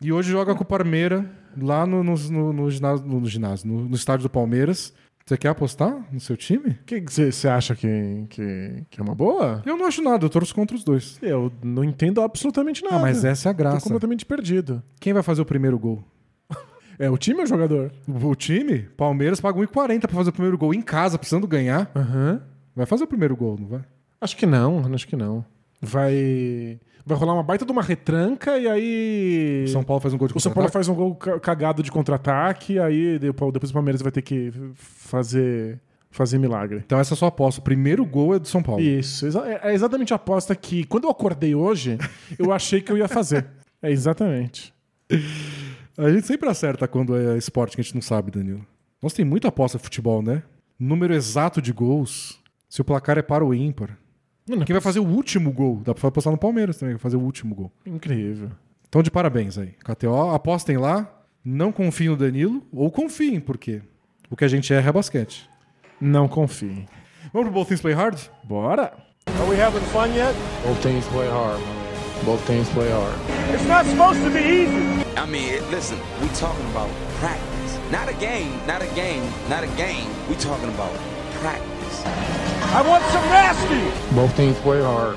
e hoje joga com o Palmeiras lá no, no, no- no ginásio, no, ginásio no, estádio do Palmeiras. Você quer apostar no seu time? O que você acha que, que, que é uma boa? Eu não acho nada, eu torço contra os dois. Eu não entendo absolutamente nada. Ah, mas essa é a Tô graça. completamente perdido. Quem vai fazer o primeiro gol? É o time ou o jogador? O time? Palmeiras paga 1,40 pra fazer o primeiro gol em casa, precisando ganhar. Aham. Vai fazer o primeiro gol, não vai? Acho que não, acho que não. Vai. Vai rolar uma baita de uma retranca e aí. O São Paulo faz um gol de O São Paulo faz um gol ca- cagado de contra-ataque, aí depois o Palmeiras vai ter que fazer, fazer milagre. Então essa é a sua aposta. O primeiro gol é do São Paulo. Isso, é é exatamente a aposta que, quando eu acordei hoje, eu achei que eu ia fazer. É exatamente. A gente sempre acerta quando é esporte que a gente não sabe, Danilo. Nós tem muita aposta de futebol, né? Número exato de gols. Se o placar é para o ímpar. Não, não, Quem vai fazer o último gol? Dá pra apostar no Palmeiras também, vai fazer o último gol. Incrível. Então, de parabéns aí. KTO, apostem lá. Não confiem no Danilo, ou confiem, porque o que a gente erra é basquete. Não confie. Vamos pro Both Things Play Hard? Bora! Are we having fun yet? Both teams play hard. Both teams play hard. It's not supposed to be easy. I mean, listen, we talking about practice. Not a game, not a game, not a game. We talking about practice. I want some nasty. Both teams play hard.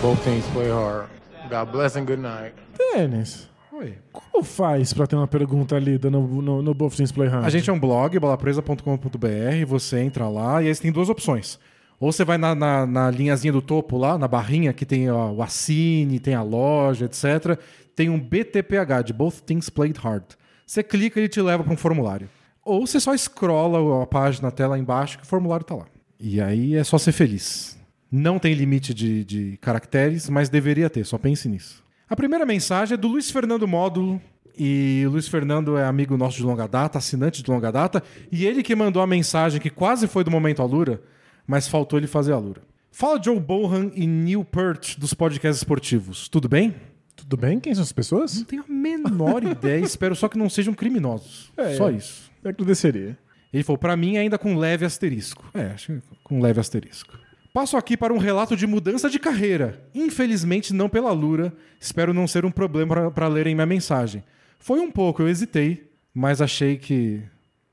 Both teams play hard. God bless and good night. Tênis. Oi. Como faz pra ter uma pergunta lida no, no, no Both Things Play Hard? A gente é um blog, bolapresa.com.br, você entra lá e aí você tem duas opções. Ou você vai na, na, na linhazinha do topo lá, na barrinha, que tem ó, o Assine, tem a loja, etc. Tem um BTPH, de Both Things Played Hard. Você clica e ele te leva para um formulário. Ou você só scrolla a página até lá embaixo que o formulário tá lá. E aí é só ser feliz. Não tem limite de, de caracteres, mas deveria ter, só pense nisso. A primeira mensagem é do Luiz Fernando Módulo. E o Luiz Fernando é amigo nosso de longa data, assinante de longa data. E ele que mandou a mensagem que quase foi do momento Alura, mas faltou ele fazer a Alura. Fala Joe Bohan e Neil Peart dos podcasts esportivos. Tudo bem? Tudo bem? Quem são as pessoas? Não tenho a menor ideia, espero só que não sejam criminosos. É, só é. isso. Eu agradeceria. Ele falou, pra mim ainda com leve asterisco. É, acho que com leve asterisco. Passo aqui para um relato de mudança de carreira. Infelizmente não pela Lura. Espero não ser um problema para lerem minha mensagem. Foi um pouco, eu hesitei, mas achei que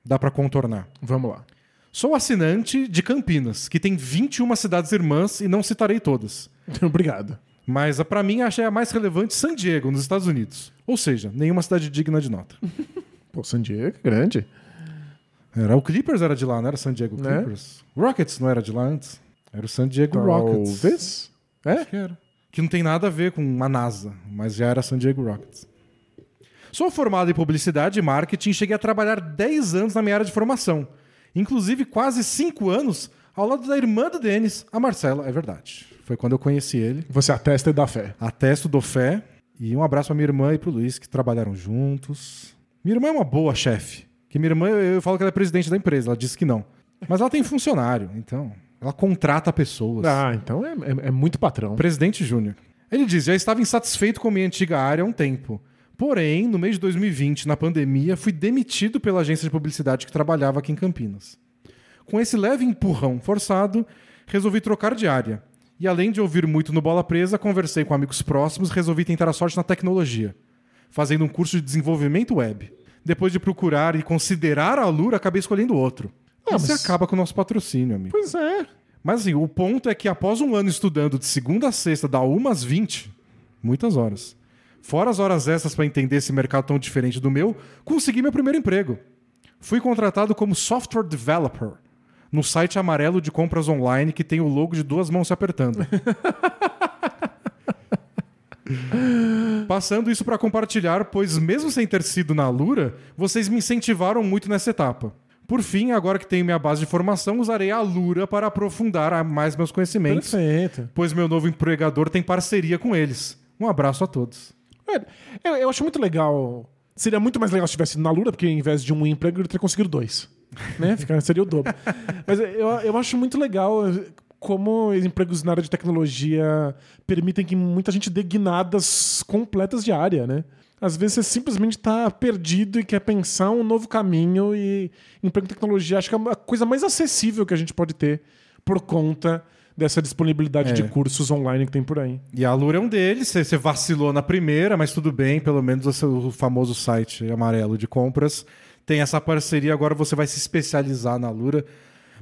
dá para contornar. Vamos lá. Sou assinante de Campinas, que tem 21 cidades irmãs e não citarei todas. Obrigado. Mas a- pra mim achei a mais relevante San Diego, nos Estados Unidos. Ou seja, nenhuma cidade digna de nota. Pô, San Diego, é grande. Era o Clippers era de lá, não era San Diego Né? Clippers? Rockets não era de lá antes? Era o San Diego Rockets. Talvez. É? Que era. Que não tem nada a ver com a NASA, mas já era San Diego Rockets. Sou formado em publicidade e marketing e cheguei a trabalhar 10 anos na minha área de formação. Inclusive quase 5 anos ao lado da irmã do Denis, a Marcela. É verdade. Foi quando eu conheci ele. Você atesta e dá fé. Atesto do fé. E um abraço pra minha irmã e pro Luiz, que trabalharam juntos. Minha irmã é uma boa chefe. Que minha irmã, eu, eu falo que ela é presidente da empresa, ela disse que não. Mas ela tem funcionário, então. Ela contrata pessoas. Ah, então é, é- é muito patrão. Presidente Júnior. Ele diz: já estava insatisfeito com minha antiga área há um tempo. Porém, no mês de 2020, na pandemia, fui demitido pela agência de publicidade que trabalhava aqui em Campinas. Com esse leve empurrão forçado, resolvi trocar de área. E além de ouvir muito no Bola Presa, conversei com amigos próximos e resolvi tentar a sorte na tecnologia, fazendo um curso de desenvolvimento web. Depois de procurar e considerar a Lura, acabei escolhendo outro. Ah, mas- acaba com o nosso patrocínio, amigo. Pois é. Mas assim, o ponto é que após um ano estudando de segunda a sexta, dá umas 20, muitas horas. Fora as horas extras para entender esse mercado tão diferente do meu, consegui meu primeiro emprego. Fui contratado como software developer no site amarelo de compras online que tem o logo de duas mãos se apertando. Passando isso para compartilhar, pois mesmo sem ter sido na Lura, vocês me incentivaram muito nessa etapa. Por fim, agora que tenho minha base de formação, usarei a Lura para aprofundar mais meus conhecimentos, Perfeito. pois meu novo empregador tem parceria com eles. Um abraço a todos. É, eu, eu acho muito legal. Seria muito mais legal se tivesse ido na Lura, porque ao invés de um emprego, ele teria conseguido dois. Né? Fica- Seria o dobro. Mas eu, eu acho muito legal como os empregos na área de tecnologia permitem que muita gente dê guinadas completas de área, né? Às vezes você simplesmente está perdido e quer pensar um novo caminho e emprego em tecnologia acho que é a coisa mais acessível que a gente pode ter por conta dessa disponibilidade É. de cursos online que tem por aí. E a Lura é um deles. Você vacilou na primeira, mas tudo bem. Pelo menos o seu- o famoso site amarelo de compras tem essa parceria. Agora você vai se especializar na Lura.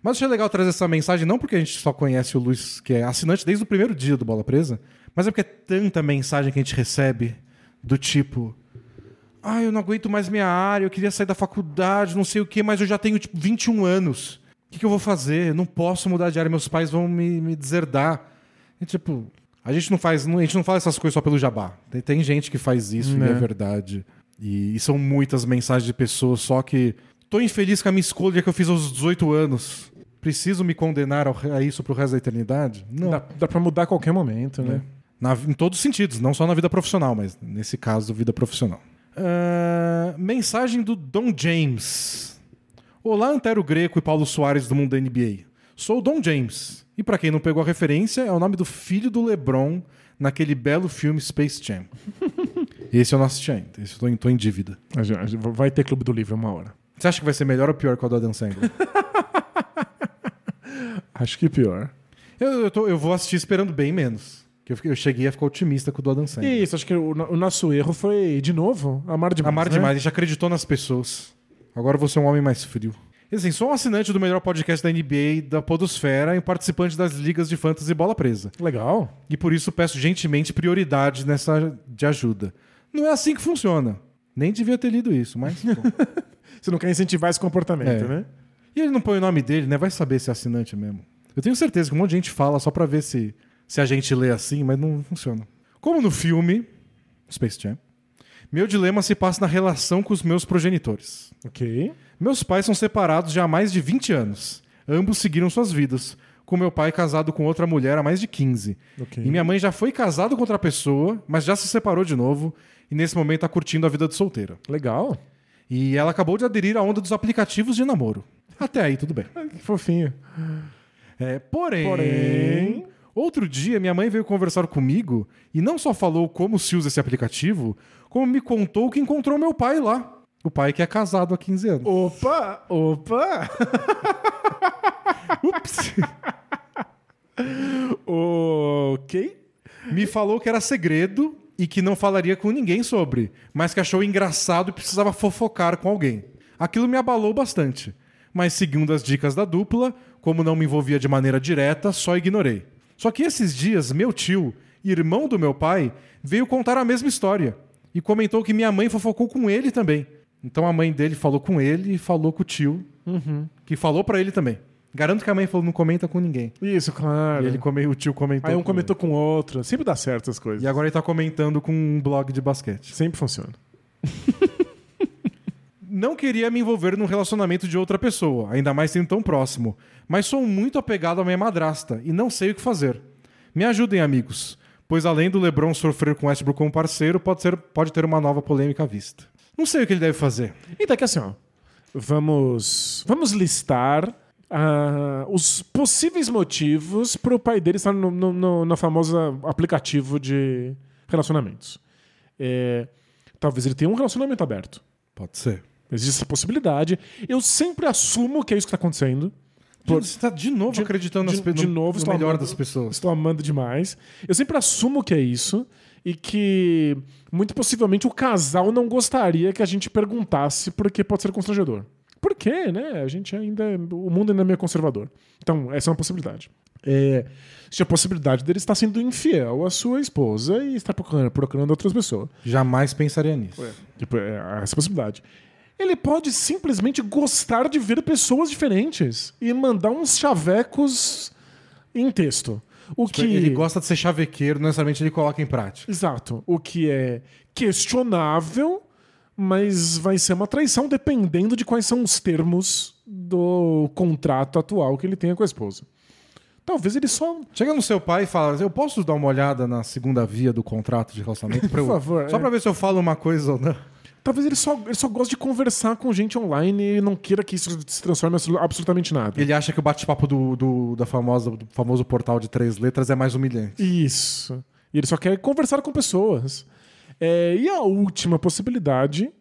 Mas achei legal trazer essa mensagem, não porque a gente só conhece o Luiz, que é assinante desde o primeiro dia do Bola Presa, mas é porque é tanta mensagem que a gente recebe do tipo. Ah, eu não aguento mais minha área, eu queria sair da faculdade, não sei o quê, mas eu já tenho tipo 21 anos. O que, que eu vou fazer? Eu não posso mudar de área, meus pais vão me, me deserdar. E, tipo, a gente não faz, a gente não fala essas coisas só pelo jabá. Tem, tem gente que faz isso Né. e é verdade. E, e são muitas mensagens de pessoas só que tô infeliz com a minha escolha que eu fiz aos 18 anos. Preciso me condenar a isso pro resto da eternidade? Não. Dá, dá pra mudar a qualquer momento, né? Na- em todos os sentidos, não só na vida profissional, mas nesse caso, vida profissional. Ah, mensagem do Dom James. Olá, Antero Greco e Paulo Soares do mundo da NBA. Sou o Dom James. E pra quem não pegou a referência, é o nome do filho do LeBron naquele belo filme Space Jam. Esse eu não assisti ainda. Esse eu tô em, tô em dívida. Vai ter Clube do Livro uma hora. Você acha que vai ser melhor ou pior que o do Adam Sandler? Acho que pior. eu, eu, tô- eu vou assistir esperando bem menos. Que eu, eu cheguei a ficar otimista com o do Adam Sandler. Isso, acho que o, o nosso erro foi, de novo, amar demais. Amar né? demais, a gente acreditou nas pessoas. Agora você é um homem mais frio. E assim, sou um assinante do melhor podcast da NBA e da Podosfera e participante das ligas de fantasy bola presa. Legal. E por isso peço gentilmente prioridade nessa de ajuda. Não é assim que funciona. Nem devia ter lido isso, mas. bom. Você não quer incentivar esse comportamento, É. né? E ele não põe o nome dele, né? Vai saber se é assinante mesmo. Eu tenho certeza que um monte de gente fala só pra ver se, se a gente lê assim, mas não funciona. Como no filme Space Jam, meu dilema se passa na relação com os meus progenitores. Ok. Meus pais são separados já há mais de 20 anos. Ambos seguiram suas vidas, com meu pai casado com outra mulher há mais de 15. Ok. E minha mãe já foi casada com outra pessoa, mas já se separou de novo e nesse momento está curtindo a vida de solteira. Legal. E ela acabou de aderir à onda dos aplicativos de namoro. Até aí, tudo bem. Que fofinho. É, porém, Porém- outro dia minha mãe veio conversar comigo e não só falou como se usa esse aplicativo, como me contou que encontrou meu pai lá. O pai que é casado há 15 anos. Opa! Opa! Ups! ok. me falou que era segredo e que não falaria com ninguém sobre, mas que achou engraçado e precisava fofocar com alguém. Aquilo me abalou bastante, mas seguindo as dicas da dupla, como não me envolvia de maneira direta, só ignorei. Só que esses dias, meu tio, irmão do meu pai, veio contar a mesma história e comentou que minha mãe fofocou com ele também. Então a mãe dele falou com ele e falou com o tio, que falou pra ele também. Garanto que a mãe falou não comenta com ninguém. Isso, claro. E ele come, o tio comentou. Aí um com comentou com o outro. Sempre dá certo as coisas. e agora ele tá comentando com um blog de basquete. Sempre funciona. Não queria me envolver num relacionamento de outra pessoa, ainda mais sendo tão próximo. Mas sou muito apegado à minha madrasta e não sei o que fazer. Me ajudem, amigos. Pois além do LeBron sofrer com Westbrook como parceiro, pode, ser, pode ter uma nova polêmica à vista. Não sei o que ele deve fazer. Então, que assim, ó. Vamos, vamos listar ah, os possíveis motivos para o pai dele estar no, no, no, no famoso aplicativo de relacionamentos. É, talvez ele tenha um relacionamento aberto. Pode ser. Existe essa possibilidade. Eu sempre assumo que é isso que está acontecendo. Por- Você tá de novo de- acreditando de, nas de no- novo, no melhor amando- das pessoas. Estou amando demais. Eu sempre assumo que é isso e que muito possivelmente o casal não gostaria que a gente perguntasse porque pode ser constrangedor. Por quê, né? A gente ainda é- o mundo ainda é meio conservador. Então, essa é uma possibilidade. É, existe a possibilidade dele estar sendo infiel à sua esposa e estar procurando, procurando outras pessoas. Jamais pensaria nisso. Tipo, é, essa possibilidade. Ele pode simplesmente gostar de ver pessoas diferentes e mandar uns chavecos em texto. O que Ele gosta de ser chavequeiro, não necessariamente ele coloca em prática. Exato. O que é questionável, mas vai ser uma traição dependendo de quais são os termos do contrato atual que ele tenha com a esposa. Talvez ele só. Chega no seu pai e fala: Eu posso dar uma olhada na segunda via do contrato de relacionamento? eu- Por favor, Só é. pra ver se eu falo uma coisa ou não. Talvez ele só, ele só goste de conversar com gente online e não queira que isso se transforme em absolu- absolutamente nada. Ele acha que o bate-papo do, do, da famosa, do famoso portal de três letras é mais humilhante. Isso. E ele só quer conversar com pessoas. É, e a última possibilidade.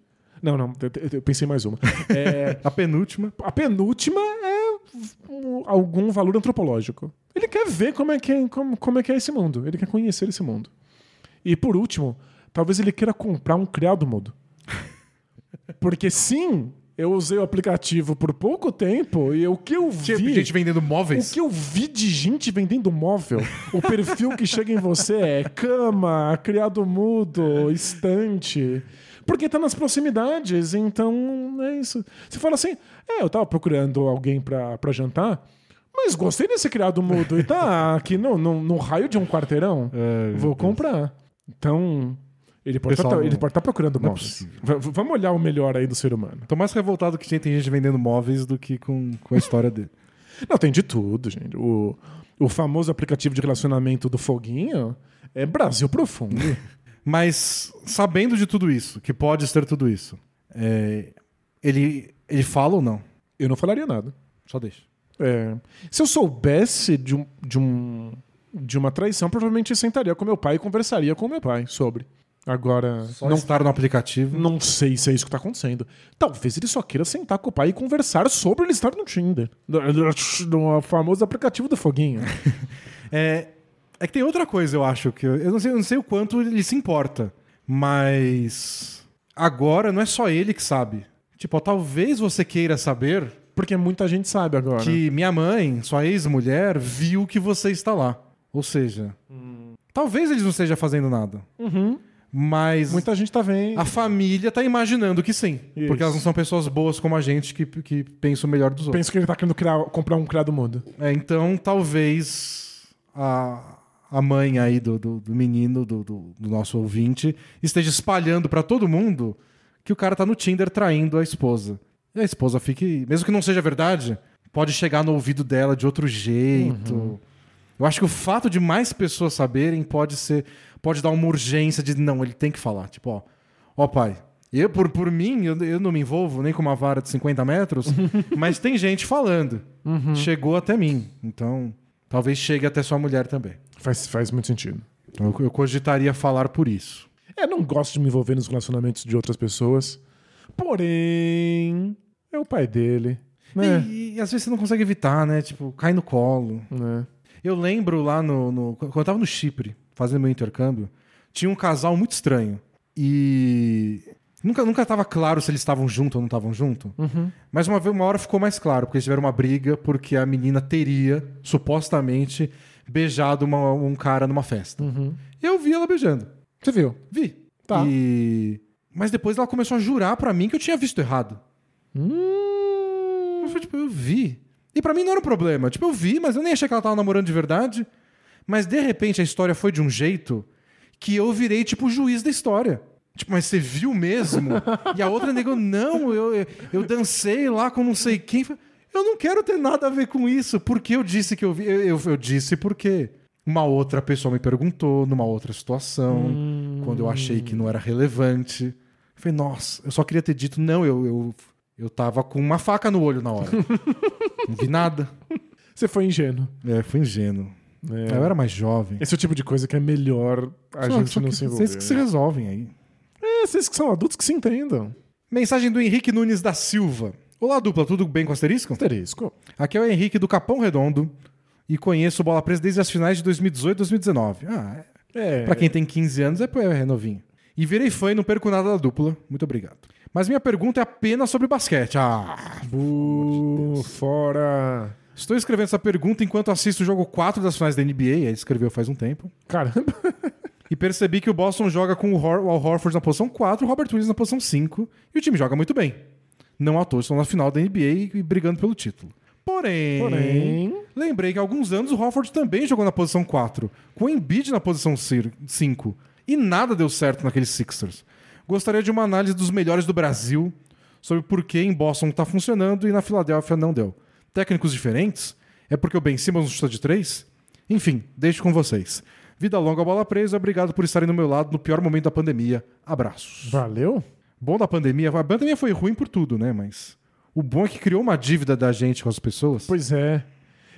Não, não, eu, eu- eu pensei mais uma. É, A penúltima. a penúltima é um- algum valor antropológico. Ele quer ver como é, que é, como, como é que é esse mundo. Ele quer conhecer esse mundo. E por último, talvez ele queira comprar um criado mudo. Porque sim, eu usei o aplicativo por pouco tempo e o que eu vi. Tipo, gente vendendo O móveis. que eu vi de gente vendendo móvel, o perfil que chega em você é cama, criado mudo, estante. Porque tá nas proximidades, então é isso. Você fala assim: é, eu tava procurando alguém pra, pra jantar, mas gostei desse criado mudo e tá aqui no, no, no raio de um quarteirão. É, Vou comprar. Então. Ele pode Pessoal, estar não- ele pode tá procurando não é móveis. V- vamos olhar o melhor aí do ser humano. Tô mais revoltado que tem gente vendendo móveis do que com, com a história dele. Não, tem de tudo, gente. O, o famoso aplicativo de relacionamento do Foguinho é Brasil profundo. Mas, sabendo de tudo isso, que pode ser tudo isso, é, ele, ele fala ou não? Eu não falaria nada. Só deixa. É, se eu soubesse de, um, de, um, de uma traição, provavelmente sentaria com meu pai e conversaria com meu pai sobre. Agora, Só não, estar no aplicativo. não sei se é isso que tá acontecendo. Talvez ele só queira sentar com o pai e conversar sobre ele estar no Tinder. No, famoso aplicativo do Foguinho. É, é que tem outra coisa, eu acho, que eu, eu não, sei, eu não sei o quanto ele se importa, mas agora não é só ele que sabe. Tipo, ó, talvez você queira saber Porque muita gente sabe agora. que minha mãe, sua ex-mulher, viu que você está lá. Ou seja, talvez eles não estejam fazendo nada. Mas Muita gente tá vendo. a família tá imaginando que sim. Isso. Porque elas não são pessoas boas como a gente que, que pensam o melhor dos outros. Penso que ele tá querendo criar- comprar um criado mudo. É, então, talvez a, a mãe aí do, do, do menino, do, do, do nosso ouvinte, esteja espalhando pra todo mundo que o cara tá no Tinder traindo a esposa. E a esposa fique. Mesmo que não seja verdade, pode chegar no ouvido dela de outro jeito. Eu acho que o fato de mais pessoas saberem pode ser. Pode dar uma urgência de não, ele tem que falar. Tipo, ó, ó pai. Eu, por, por mim, eu, eu não me envolvo nem com uma vara de 50 metros, mas tem gente falando. Chegou até mim. Então, talvez chegue até sua mulher também. Faz, faz muito sentido. Então, eu, eu cogitaria falar por isso. É, não gosto de me envolver nos relacionamentos de outras pessoas. Porém, é o pai dele. Né? E, e às vezes você não consegue evitar, né? Tipo, cai no colo. Né? Eu lembro lá no, no- Quando eu tava no Chipre, fazendo meu intercâmbio, tinha um casal muito estranho. E. Nunca, nunca tava claro se eles estavam juntos ou não estavam juntos. Mas uma, uma hora ficou mais claro, porque eles tiveram uma briga porque a menina teria, supostamente, beijado uma- um cara numa festa. Eu vi ela beijando. Você viu? Vi. Tá. E... Mas depois ela começou a jurar pra mim que eu tinha visto errado. Hum. Eu falei, tipo, eu vi. E pra mim não era um problema. Tipo, eu vi, mas eu nem achei que ela tava namorando de verdade. Mas de repente a história foi de um jeito que eu virei, tipo, o juiz da história. Tipo, mas você viu mesmo? e a outra negou, não, eu, eu, dancei lá com não sei quem. Eu não quero ter nada a ver com isso. Porque eu disse que eu vi. Eu, eu, eu disse porque uma outra pessoa me perguntou numa outra situação, quando eu achei que não era relevante. Eu falei, nossa, eu só queria ter dito, não, eu, eu, eu tava com uma faca no olho na hora. não vi nada. Você foi ingênuo. É, fui ingênuo. É. Eu era mais jovem. Esse é o tipo de coisa que é melhor a Só- gente só não que se envolver. Vocês que se resolvem aí. É, vocês que são adultos que se entendam. Mensagem do Henrique Nunes da Silva. Olá, dupla, tudo bem com asterisco? Asterisco. Aqui é o Henrique do Capão Redondo e conheço o Bola Presa desde as finais de 2018 e 2019. Ah, É. Pra quem tem 15 anos, é, é novinho. E virei fã e não perco nada da dupla. Muito obrigado. Mas minha pergunta é apenas sobre basquete. Ah, Bu, fora. Estou escrevendo essa pergunta enquanto assisto o jogo 4 das finais da NBA, ele escreveu faz um tempo, Caramba. e percebi que o Boston joga com o, Hor o Al Horford na posição 4 e o Robert Williams na posição 5, e o time joga muito bem. Não à toa estão na final da NBA e brigando pelo título. Porém, Porém- lembrei que há alguns anos o Horford também jogou na posição 4, com o Embiid na posição 5, e nada deu certo naqueles Sixers. Gostaria de uma análise dos melhores do Brasil sobre por que em Boston está funcionando e na Filadélfia não deu. Técnicos diferentes? É porque o Ben Simmons não chuta de 3? Enfim, deixo com vocês. Vida longa, bola presa. Obrigado por estarem do meu lado no pior momento da pandemia. Abraços. Valeu? Bom da pandemia, a pandemia foi ruim por tudo, né? Mas o bom é que criou uma dívida da gente com as pessoas Pois é.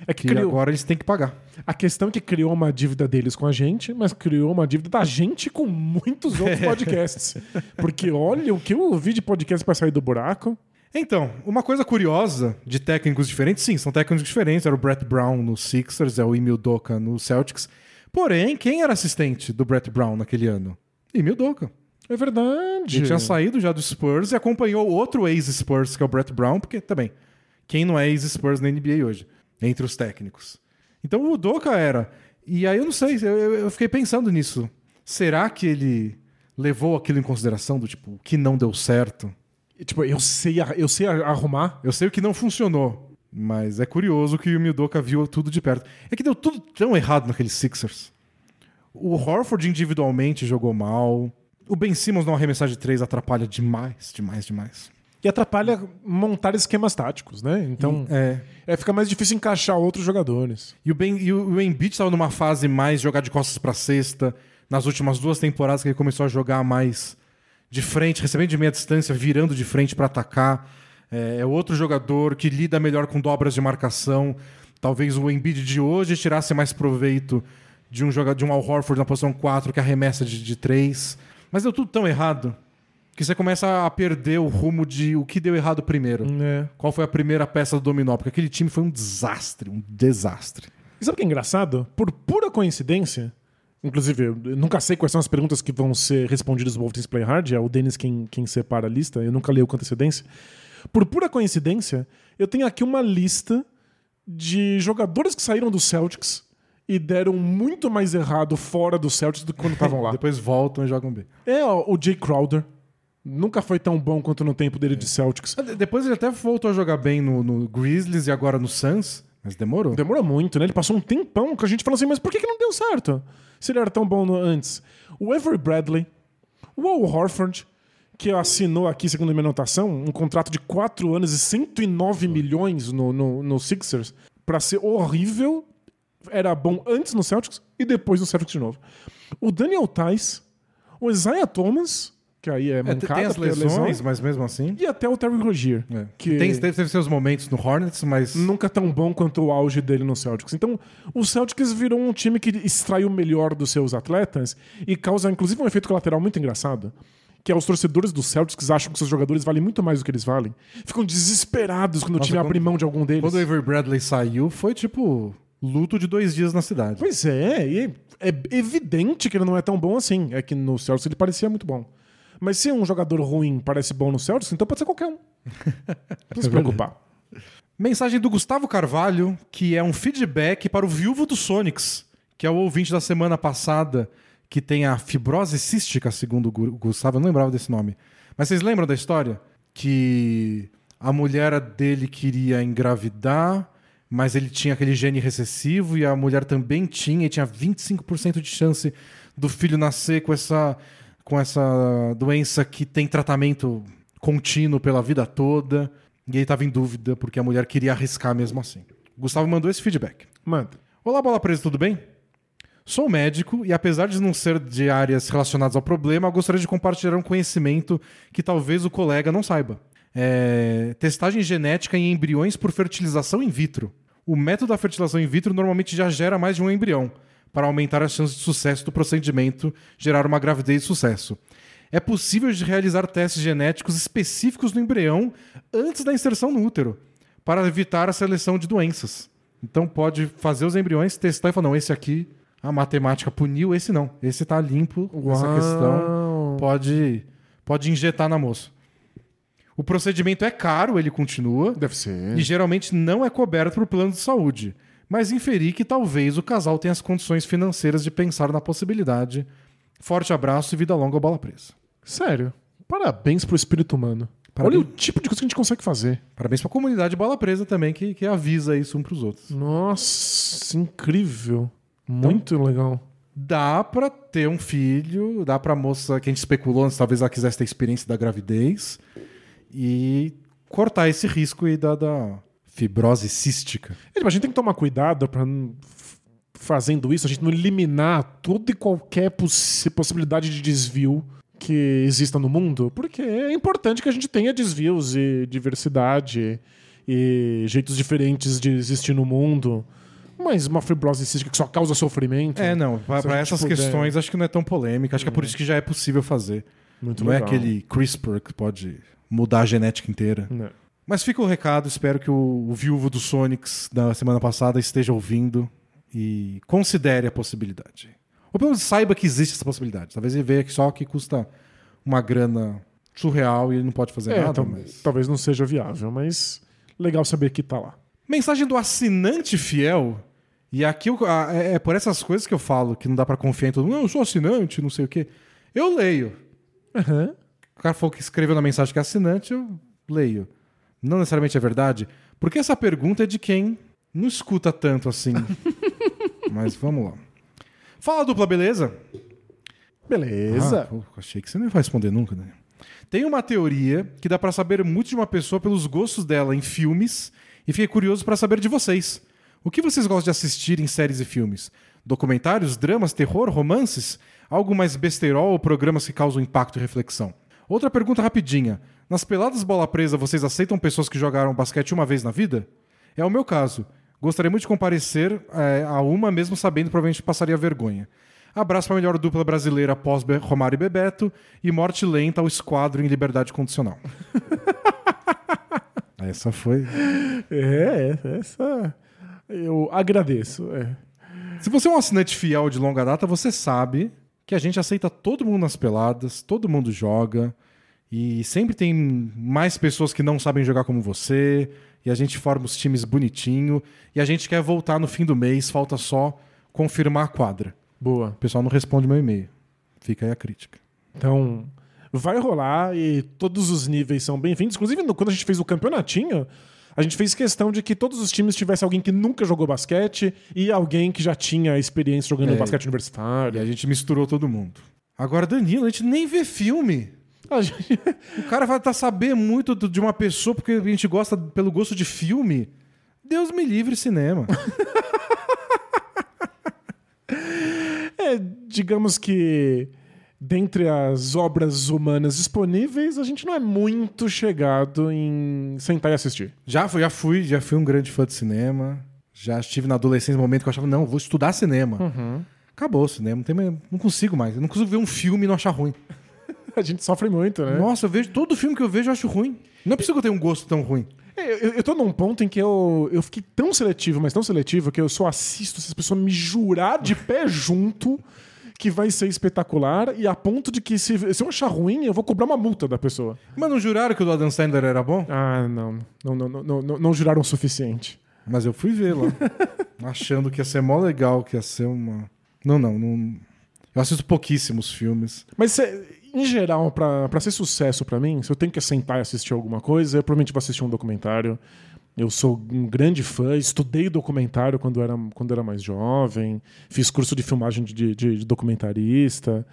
É que que criou. agora eles têm que pagar. A questão é que criou uma dívida deles com a gente, mas criou uma dívida da gente com muitos outros podcasts. Porque olha o que eu ouvi de podcast pra sair do buraco. Então, uma coisa curiosa de técnicos diferentes, sim, são técnicos diferentes. Era o Brett Brown no Sixers, é o Emil Doka no Celtics. Porém, quem era assistente do Brett Brown naquele ano? Emil Doka. É verdade. Ele tinha saído já do Spurs e acompanhou outro ex-Spurs, que é o Brett Brown, porque também, quem não é ex-Spurs na NBA hoje? Entre os técnicos. Então o Doka era. E aí eu não sei, eu- eu fiquei pensando nisso. Será que ele levou aquilo em consideração do tipo, o que não deu certo? Tipo, eu sei, eu sei ar- arrumar. Eu sei o que não funcionou, mas é curioso que o Midoka viu tudo de perto. É que deu tudo tão errado naqueles Sixers. O Horford individualmente jogou mal. O Ben Simmons não arremessar de três atrapalha demais, demais, demais. E atrapalha montar esquemas táticos, né? Então, É. é, fica mais difícil encaixar outros jogadores. E o, ben, e o, o Embiid estava numa fase mais jogar de costas pra cesta. Nas últimas duas temporadas que ele começou a jogar mais de frente, recebendo de meia distância, virando de frente pra atacar. É, é outro jogador que lida melhor com dobras de marcação. Talvez o Embiid de hoje tirasse mais proveito de um jogador de um Al Horford na posição 4 que arremessa de, de 3. Mas deu tudo tão errado que você começa a perder o rumo de o que deu errado primeiro. É. Qual foi a primeira peça do dominó? Porque aquele time foi um desastre, um desastre. E sabe o que é engraçado? Por pura coincidência, inclusive, eu nunca sei quais são as perguntas que vão ser respondidas no Wolves Play Hard, é o Denis quem, quem separa a lista, eu nunca leio com antecedência. Por pura coincidência, eu tenho aqui uma lista de jogadores que saíram do Celtics e deram muito mais errado fora do Celtics do que quando estavam lá. Depois voltam e jogam bem. É ó, o Jay Crowder. Nunca foi tão bom quanto no tempo dele de Celtics. De- Depois ele até voltou a jogar bem no, no Grizzlies e agora no Suns, mas demorou. Demorou muito, né? Ele passou um tempão que a gente falou assim, mas por que, que não deu certo? Se ele era tão bom no- antes. O Avery Bradley, o Al Horford, que assinou aqui, segundo a minha anotação, um contrato de 4 anos e 109 milhões no, no, no Sixers, pra ser horrível, era bom antes no Celtics e depois no Celtics de novo. O Daniel Tice, o Isaiah Thomas, que aí é É, tem- mancada as lesões, mas mesmo assim. e até o Terry Rozier, É. que Tem, teve, seus momentos no Hornets, mas. nunca tão bom quanto o auge dele no Celtics. Então, o Celtics virou um time que extrai o melhor dos seus atletas e causa, inclusive, um efeito colateral muito engraçado. Que é os torcedores do Celtics acham que seus jogadores valem muito mais do que eles valem. Ficam desesperados quando o Nossa, time quando- abre mão de algum deles. Quando o Avery Bradley saiu, foi tipo. Luto de dois dias na cidade. Pois é, e é evidente que ele não é tão bom assim. É que no Celtics ele parecia muito bom. Mas se um jogador ruim parece bom no Celtics, então pode ser qualquer um. Não se preocupar. Mensagem do Gustavo Carvalho, que é um feedback para o viúvo do Sonics, que é o ouvinte da semana passada, que tem a fibrose cística, segundo o Gu- Gustavo. Eu não lembrava desse nome. Mas vocês lembram da história? Que a mulher dele queria engravidar, mas ele tinha aquele gene recessivo e a mulher também tinha, e tinha 25% de chance do filho nascer com essa com essa doença que tem tratamento contínuo pela vida toda. E ele tava em dúvida porque a mulher queria arriscar mesmo assim. Gustavo mandou esse feedback. Manda. Olá, Bola Presa, tudo bem? Sou médico e, apesar de não ser de áreas relacionadas ao problema, gostaria de compartilhar um conhecimento que talvez o colega não saiba. É... Testagem genética em embriões por fertilização in vitro. O método da fertilização in vitro normalmente já gera mais de um embrião, para aumentar as chances de sucesso do procedimento, gerar uma gravidez de sucesso. É possível de realizar testes genéticos específicos no embrião antes da inserção no útero, para evitar a seleção de doenças. Então pode fazer os embriões, testar e falar, não, esse aqui a matemática puniu, esse não. Esse tá limpo, essa Uau. questão pode, pode injetar na moça. O procedimento é caro, ele continua, Deve ser. e geralmente não é coberto por plano de saúde, mas inferi que talvez o casal tenha as condições financeiras de pensar na possibilidade. Forte abraço e vida longa ao bola presa. Sério. Parabéns pro espírito humano. Parabéns. Olha o tipo de coisa que a gente consegue fazer. Parabéns pra comunidade bola presa também, que, que avisa isso um pros outros. Nossa, incrível. Muito legal. Dá pra ter um filho, dá pra moça que a gente especulou antes, talvez ela quisesse ter experiência da gravidez e cortar esse risco aí da, da fibrose cística. É, tipo, A gente tem que tomar cuidado f- fazendo isso, a gente não eliminar toda e qualquer possi- possibilidade de desvio que exista no mundo, porque é importante que a gente tenha desvios e diversidade e jeitos diferentes de existir no mundo. Mas uma fibrose cística que só causa sofrimento. É, não, pra, Se a pra gente essas puder- questões acho que não é tão polêmica, acho que é por isso que já é possível fazer. Muito não legal. é aquele CRISPR que pode mudar a genética inteira. Não. Mas fica o recado, espero que o, o viúvo do Sonics da semana passada esteja ouvindo e considere a possibilidade. Ou pelo menos saiba que existe essa possibilidade. Talvez ele veja que só que custa uma grana surreal e ele não pode fazer É, nada. mas... talvez não seja viável, mas legal saber que tá lá. Mensagem do assinante fiel. E aqui eu- a- é, é por essas coisas que eu falo que não dá pra confiar em todo mundo. Não, eu sou assinante, não sei o quê. Eu leio. Aham. O cara falou que escreveu na mensagem que é assinante, eu leio. Não necessariamente é verdade, porque essa pergunta é de quem não escuta tanto assim. Mas vamos lá. Fala, dupla, beleza? Beleza. Ah, pô, achei que você não ia responder nunca, né? Tem uma teoria que dá pra saber muito de uma pessoa pelos gostos dela em filmes e fiquei curioso pra saber de vocês. O que vocês gostam de assistir em séries e filmes? Documentários, dramas, terror, romances? Algo mais besterol ou programas que causam impacto e reflexão? Outra pergunta rapidinha. Nas peladas bola presa, vocês aceitam pessoas que jogaram basquete uma vez na vida? É o meu caso. Gostaria muito de comparecer eh, a uma, mesmo sabendo que provavelmente passaria vergonha. Abraço para a melhor dupla brasileira pós Romário e Bebeto e morte lenta ao esquadro em liberdade condicional. Essa foi. É, essa. Eu agradeço. É. Se você é um assinante fiel de longa data, você sabe que a gente aceita todo mundo nas peladas, todo mundo joga. E sempre tem mais pessoas que não sabem jogar como você. E a gente forma os times bonitinho. E a gente quer voltar no fim do mês, falta só confirmar a quadra. Boa. O pessoal não responde meu e-mail. Fica aí a crítica. Então, vai rolar e todos os níveis são bem-vindos. Inclusive, quando a gente fez o campeonatinho, a gente fez questão de que todos os times tivessem alguém que nunca jogou basquete e alguém que já tinha experiência jogando É. basquete E universitário. a gente misturou todo mundo. Agora, Danilo, a gente nem vê filme. Gente- O cara vai tá saber muito de uma pessoa porque a gente gosta pelo gosto de filme. Deus me livre cinema. É, digamos que dentre as obras humanas disponíveis, a gente não é muito chegado em sentar e assistir. já, fui, já fui, já fui um grande fã de cinema. Já estive na adolescência um momento que eu achava, não, vou estudar cinema. Acabou o cinema, não, tem não consigo mais. Eu não consigo ver um filme e não achar ruim. A gente sofre muito, né? Nossa, eu vejo todo filme que eu vejo eu acho ruim. Não é possível que eu tenha um gosto tão ruim. É, Eu, eu tô num ponto em que eu, eu fiquei tão seletivo, mas tão seletivo, que eu só assisto se as pessoas me jurar de pé junto que vai ser espetacular, e a ponto de que se, se eu achar ruim, eu vou cobrar uma multa da pessoa. Mas não juraram que o do Adam Sandler era bom? Ah, não. Não, não, não, não, não juraram o suficiente. Mas eu fui ver lá. achando que ia ser mó legal, que ia ser uma. Não, não, não. Eu assisto pouquíssimos filmes. Mas, cê- em geral, pra ser sucesso pra mim, se eu tenho que sentar e assistir alguma coisa, eu provavelmente vou assistir um documentário. Eu sou um grande fã, estudei documentário quando era, quando era mais jovem, fiz curso de filmagem de, de- de documentarista.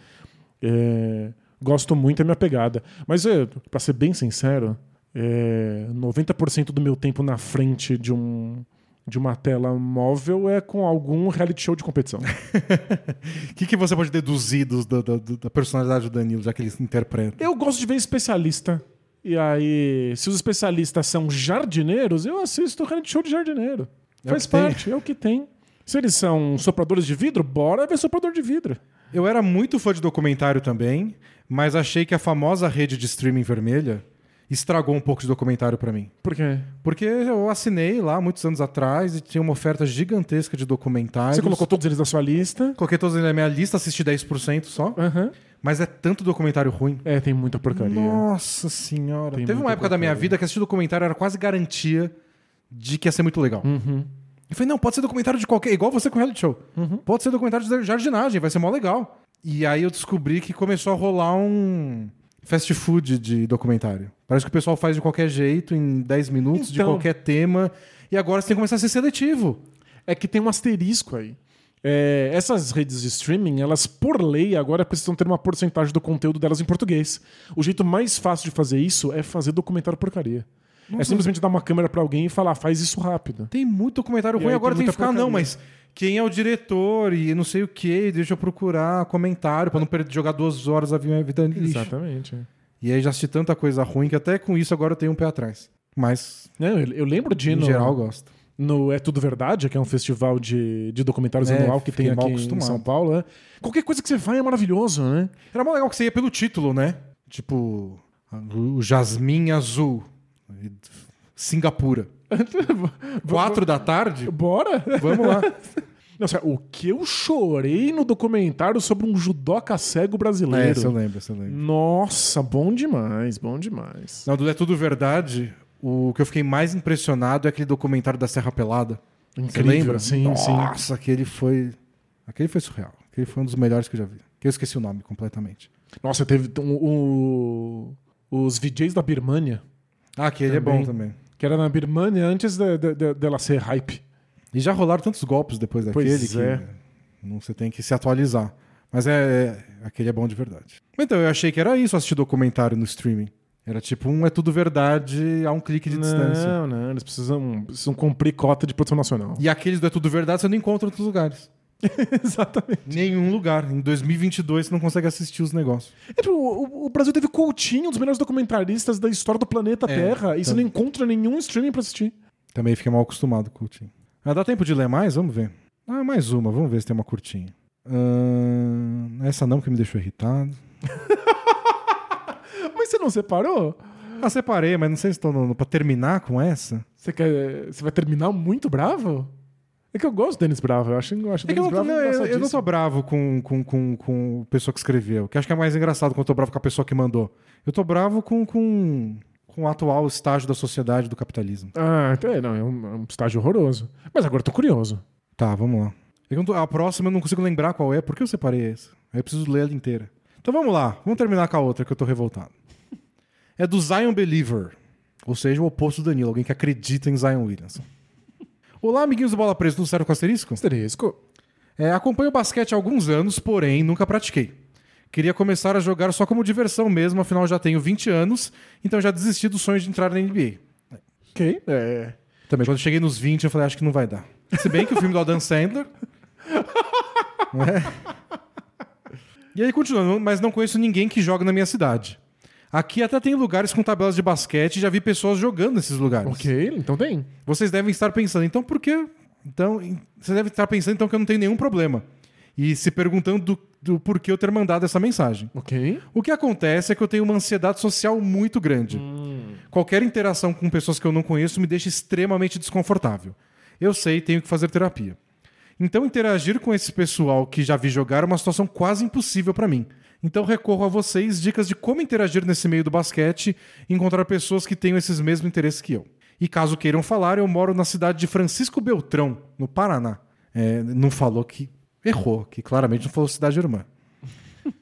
É, gosto muito, é minha pegada. Mas, é, pra ser bem sincero, é, 90% do meu tempo na frente de um de uma tela móvel é com algum reality show de competição. O que, que você pode deduzir dos- da, da- da personalidade do Danilo, já que ele interpreta? Eu gosto de ver especialista. E aí, se os especialistas são jardineiros, eu assisto o reality show de jardineiro. É Faz que tem. parte, é o que tem. Se eles são sopradores de vidro, bora ver soprador de vidro. Eu era muito fã de documentário também, mas achei que a famosa rede de streaming vermelha estragou um pouco de documentário pra mim. Por quê? Porque eu assinei lá muitos anos atrás e tinha uma oferta gigantesca de documentários. Você colocou todos eles na sua lista. Coloquei todos na minha lista, assisti 10% só. Aham. Mas é tanto documentário ruim. É, tem muita porcaria. Nossa senhora. Tem Teve uma época da minha porcaria. vida que assistir documentário era quase garantia de que ia ser muito legal. Uhum. Eu falei, não, pode ser documentário de qualquer. Igual você com reality show. Uhum. Pode ser documentário de jardinagem, vai ser mó legal. E aí eu descobri que começou a rolar um fast food de documentário. Parece que o pessoal faz de qualquer jeito, em 10 minutos, de Então. qualquer tema. E agora você tem que começar a ser seletivo. É que tem um asterisco aí. É, essas redes de streaming, elas, por lei, agora precisam ter uma porcentagem do conteúdo delas em português. O jeito mais fácil de fazer isso é fazer documentário porcaria. É simplesmente dar uma câmera pra alguém e falar, faz isso rápido. Tem muito documentário ruim, agora tem tem que ficar, não, porcaria. mas quem é o diretor e não sei o que, deixa eu procurar comentário pra não perder, jogar duas horas a vida lixo. Exatamente. E aí já assisti tanta coisa ruim que até com isso agora eu tenho um pé atrás. Mas, Não, eu, eu lembro de ir em no, geral, eu gosto. no É Tudo Verdade, que é um festival de, de documentários É, anual que tem aqui em acostumado. São Paulo. né? Qualquer coisa que você vai é maravilhoso, né? Era mó legal que você ia pelo título, né? Tipo, o Jasmim Azul. Singapura. Quatro da tarde? Bora! Vamos lá. Sério, o que eu chorei no documentário sobre um judoca cego É, brasileiro. esse eu lembro, esse eu lembro. Nossa, bom demais, bom demais. Não, do É Tudo Verdade, o que eu fiquei mais impressionado é aquele documentário da Serra Pelada. Você Incrível, lembra? sim, sim. Nossa, aquele foi. Aquele foi surreal. Aquele foi um dos melhores que eu já vi. Que eu esqueci o nome completamente. Nossa, teve um- o- os VJs da Birmania, Ah, aquele é Também. bom também. Que era na Birmania antes de- de- de- dela ser hype. E já rolaram tantos golpes depois daquele Pois que é. não, você tem que se atualizar. Mas é, é- aquele é bom de verdade. Então, eu achei que era isso assistir documentário no streaming. Era tipo um é tudo verdade a um clique de distância. Não, não, eles precisam, precisam cumprir cota de produção nacional. E aqueles do é tudo verdade você não encontra em outros lugares. Exatamente. Nenhum lugar. Em 2022 você não consegue assistir os negócios. É, tipo, o, o Brasil teve Coutinho, um dos melhores documentaristas da história do planeta É, Terra, e você tá. não encontra nenhum streaming pra assistir. Também fiquei mal acostumado com o curtinho. Ah, dá tempo de ler mais? Vamos ver. Ah, mais uma. Vamos ver se tem uma curtinha. Ahn, essa não, que me deixou irritado. Mas você não separou? Ah, separei, mas não sei se estou no, pra terminar com essa. Você, quer, você vai terminar muito bravo? É que eu gosto do Denis Bravo, eu acho, eu acho É que eu Denis Bravo não, eu- eu não tô bravo com, com, com, com a pessoa que escreveu. Que acho que é mais engraçado quando eu tô bravo com a pessoa que mandou. Eu tô bravo com, com, com o atual estágio da sociedade do capitalismo. Ah, então é, não, é um, é um estágio horroroso. Mas agora eu tô curioso. Tá, vamos lá. Eu a próxima eu não consigo lembrar qual é, porque eu separei essa. Aí eu preciso ler ela inteira. Então vamos lá, vamos terminar com a outra que eu tô revoltado. É do Zion Believer, ou seja, o oposto do Danilo, alguém que acredita em Zion Williamson. Olá, amiguinhos do Bola Presa, tudo certo com asterisco? Asterisco. É, acompanho o basquete há alguns anos, porém nunca pratiquei. Queria começar a jogar só como diversão mesmo, afinal já tenho 20 anos, então já desisti do sonho de entrar na NBA. Ok. É. Também, quando eu cheguei nos 20, eu falei, acho que não vai dar. Se bem que o filme do Adam Sandler. né? E aí, continuando, mas não conheço ninguém que joga na minha cidade. Aqui até tem lugares com tabelas de basquete e já vi pessoas jogando nesses lugares. Ok, então tem. Vocês devem estar pensando, então por que. Então, vocês devem estar pensando então que eu não tenho nenhum problema. E se perguntando do, do porquê eu ter mandado essa mensagem. Ok. O que acontece é que eu tenho uma ansiedade social muito grande. Qualquer interação com pessoas que eu não conheço me deixa extremamente desconfortável. Eu sei, tenho que fazer terapia. Então, interagir com esse pessoal que já vi jogar é uma situação quase impossível para mim. Então, recorro a vocês dicas de como interagir nesse meio do basquete e encontrar pessoas que tenham esses mesmos interesses que eu. E caso queiram falar, eu moro na cidade de Francisco Beltrão, no Paraná. É, não falou que errou, que claramente não falou cidade irmã.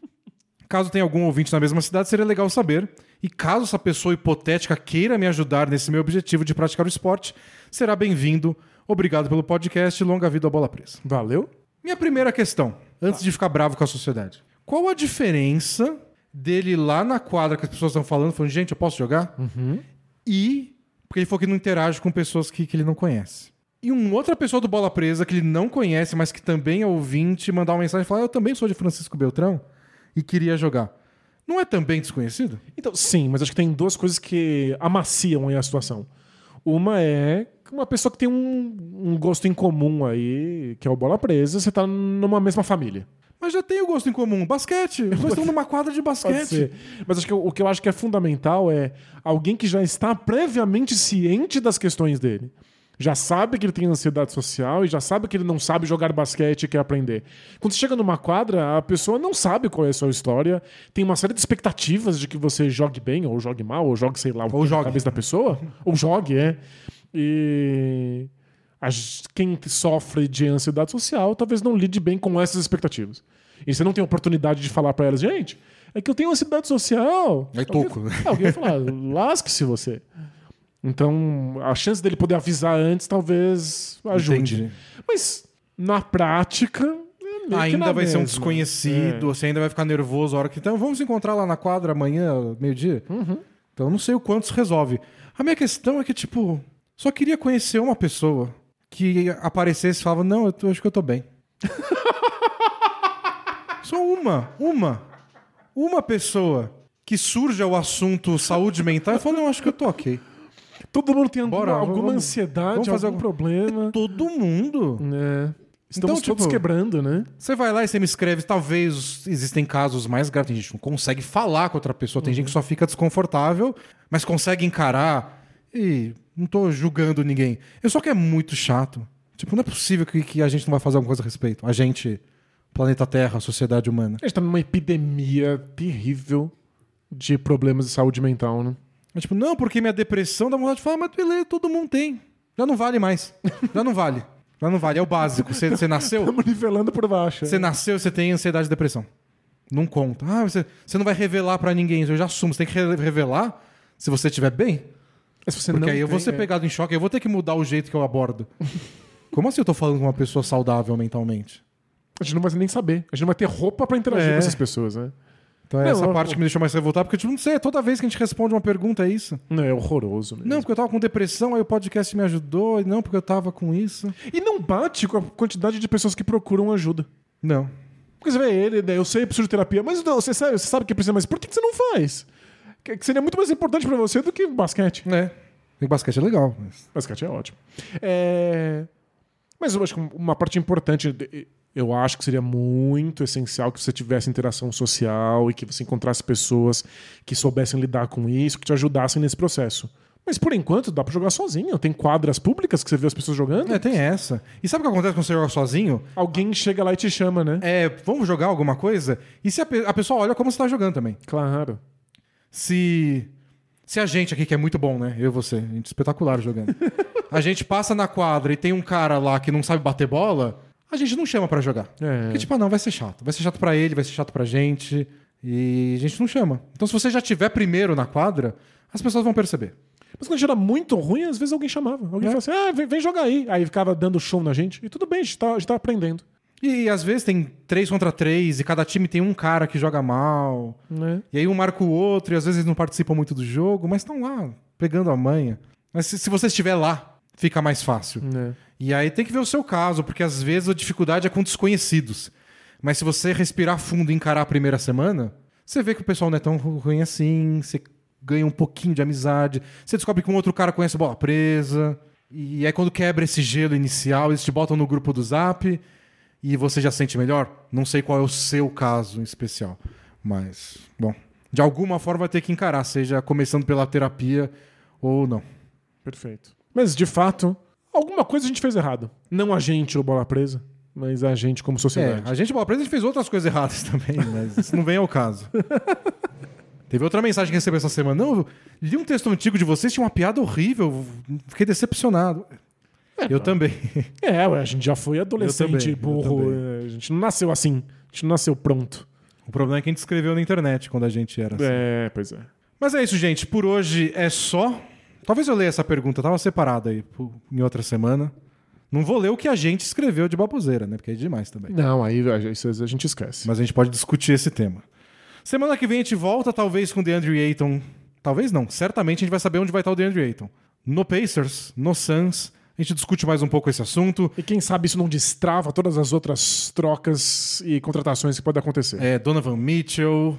Caso tenha algum ouvinte na mesma cidade, seria legal saber. E caso essa pessoa hipotética queira me ajudar nesse meu objetivo de praticar o esporte, será bem-vindo. Obrigado pelo podcast. Longa vida à bola presa. Valeu. Minha primeira questão, antes de ficar bravo com a sociedade. Qual a diferença dele lá na quadra que as pessoas estão falando, falando, gente, eu posso jogar? E. Porque ele falou que não interage com pessoas que, que ele não conhece. E uma outra pessoa do Bola Presa que ele não conhece, mas que também é ouvinte, mandar uma mensagem e falar: Eu também sou de Francisco Beltrão e queria jogar. Não é também desconhecido? Então, sim, mas acho que tem duas coisas que amaciam aí a situação. Uma é que uma pessoa que tem um, um gosto em comum aí, que é o bola presa, você tá numa mesma família. Mas já tem o gosto em comum. Basquete. Nós estamos numa quadra de basquete. Mas acho que o o que eu acho que é fundamental é alguém que já está previamente ciente das questões dele. Já sabe que ele tem ansiedade social e já sabe que ele não sabe jogar basquete e quer aprender. Quando você chega numa quadra, a pessoa não sabe qual é a sua história, tem uma série de expectativas de que você jogue bem, ou jogue mal, ou jogue, sei lá, o que Ou na jogue. cabeça da pessoa. ou jogue, é. E quem sofre de ansiedade social talvez não lide bem com essas expectativas. E você não tem oportunidade de falar pra elas, gente, é que eu tenho ansiedade social. É toco. Alguém, é, alguém vai falar, lasque-se você. Então, a chance dele poder avisar antes talvez ajude. Entendi. Mas, na prática, é meio Ainda vai ser um desconhecido, você ainda vai ficar nervoso a hora que. Então vamos encontrar lá na quadra amanhã, meio-dia? Então eu não sei o quanto isso resolve. A minha questão é que, tipo, só queria conhecer uma pessoa que aparecesse e falava: Não, eu tô- acho que eu tô bem. só uma, uma. Uma pessoa que surja o assunto saúde mental e fala: Não, acho que eu tô ok. Todo mundo tem alguma, Bora, alguma vamos- ansiedade, vamos fazer algum algum- problema. Todo mundo. É. Estamos Então, todos tipo, quebrando, né? Você vai lá e você me escreve, talvez existem casos mais graves, tem gente que não consegue falar com outra pessoa, tem gente que só fica desconfortável, mas consegue encarar e não tô julgando ninguém. Eu só que é muito chato. Tipo, não é possível que, que a gente não vai fazer alguma coisa a respeito. A gente, planeta Terra, a sociedade humana. A gente tá numa epidemia terrível de problemas de saúde mental, né? É tipo, não, porque minha depressão dá vontade de falar, mas beleza, todo mundo tem. Já não vale mais. Já não vale. Já não vale. É o básico. Você, nasceu, Estamos nivelando por baixo. Você nasceu, você tem ansiedade e depressão. Não conta. Ah, você, você não vai revelar pra ninguém. Eu já assumo. Você tem que re- revelar se você estiver bem. Mas se você Porque não aí eu vou ser é. pegado em choque. Eu vou ter que mudar o jeito que eu abordo. Como assim eu tô falando com uma pessoa saudável mentalmente? A gente não vai nem saber. A gente não vai ter roupa pra interagir É. com essas pessoas, né? Então é Não, essa eu- parte que me deixou mais revoltado. Porque, tipo, não sei, toda vez que a gente responde uma pergunta é isso. Não, é horroroso mesmo. Não, porque eu tava com depressão, aí o podcast me ajudou. E não, porque eu tava com isso. E não bate com a quantidade de pessoas que procuram ajuda. Não. Porque você vê ele, né? Eu sei, eu preciso de terapia, mas não, você sabe, você sabe que precisa, mas por que que você não faz? Que seria muito mais importante pra você do que basquete. É. E basquete é legal. Mas... Basquete é ótimo. É, Mas eu acho que uma parte importante, eu acho que seria muito essencial que você tivesse interação social e que você encontrasse pessoas que soubessem lidar com isso, que te ajudassem nesse processo. Mas por enquanto dá pra jogar sozinho. Tem quadras públicas que você vê as pessoas jogando. É, tem essa. E sabe o que acontece quando você joga sozinho? Alguém chega lá e te chama, né? É, vamos jogar alguma coisa? E se a, pe- a pessoa olha como você tá jogando também. Claro. Se. Se a gente aqui, que é muito bom, né? Eu e você, a gente é espetacular jogando. a gente passa na quadra e tem um cara lá que não sabe bater bola, a gente não chama pra jogar. É. Porque, tipo, ah, não, vai ser chato. Vai ser chato pra ele, vai ser chato pra gente. E a gente não chama. Então, se você já tiver primeiro na quadra, as pessoas vão perceber. Mas quando era muito ruim, às vezes alguém chamava. Alguém É. falava assim: ah, vem, vem jogar aí. Aí ficava dando show na gente. E tudo bem, a gente tá, a gente tá aprendendo. E às vezes tem três contra três, e cada time tem um cara que joga mal. Né? E aí um marca o outro, e às vezes eles não participam muito do jogo, mas estão lá, pegando a manha. Mas se, se você estiver lá, fica mais fácil. Né? E aí tem que ver o seu caso, porque às vezes a dificuldade é com desconhecidos. Mas se você respirar fundo e encarar a primeira semana, você vê que o pessoal não é tão ru- ruim assim, você ganha um pouquinho de amizade, você descobre que um outro cara conhece bola presa. E aí quando quebra esse gelo inicial, eles te botam no grupo do Zap e você já sente melhor. Não sei qual é o seu caso em especial, mas bom, de alguma forma vai ter que encarar, seja começando pela terapia ou não. Perfeito. Mas, de fato, alguma coisa a gente fez errado. Não a gente, o bola presa, mas a gente como É, sociedade. a gente, bola presa, a gente fez outras coisas erradas também, mas isso não vem ao caso. Teve outra mensagem que recebi essa semana. Não, eu li um texto antigo de vocês, tinha uma piada horrível, fiquei decepcionado. Eu também. É, a gente já foi adolescente, Eu eu burro. é, A gente não nasceu assim. A gente não nasceu pronto. O problema é que a gente escreveu na internet quando a gente era assim. É, pois é. Mas é isso, gente. Por hoje é só. Talvez eu leia essa pergunta, tava separada aí em outra semana. Não vou ler o que a gente escreveu de baboseira, né? Porque é demais também. Não, aí isso a gente esquece. Mas a gente pode discutir esse tema. Semana que vem a gente volta, talvez, com o DeAndre Ayton. Talvez não. Certamente a gente vai saber onde vai estar o DeAndre Ayton. No Pacers, no Suns. A gente discute mais um pouco esse assunto. E quem sabe isso não destrava todas as outras trocas e contratações que podem acontecer. É, Donovan Mitchell,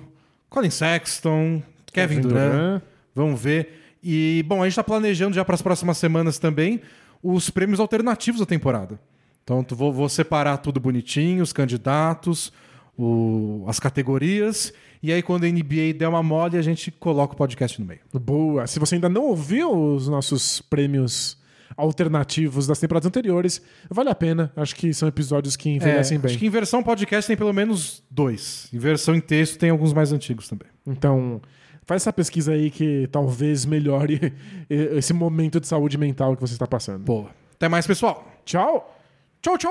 Colin Sexton, Kevin, Kevin Durant. Durant. Vamos ver. E, bom, a gente está planejando já para as próximas semanas também os prêmios alternativos da temporada. Então, tu- vou, vou separar tudo bonitinho, os candidatos, o- as categorias. E aí, quando a NBA der uma mole, a gente coloca o podcast no meio. Boa. Se você ainda não ouviu os nossos prêmios alternativos das temporadas anteriores, vale a pena. Acho que são episódios que envelhecem É, bem. Acho que em versão podcast tem pelo menos dois. Em versão em texto tem alguns mais antigos também. Então, faz essa pesquisa aí que talvez melhore esse momento de saúde mental que você está passando. Boa. Até mais, pessoal. Tchau! Tchau, tchau!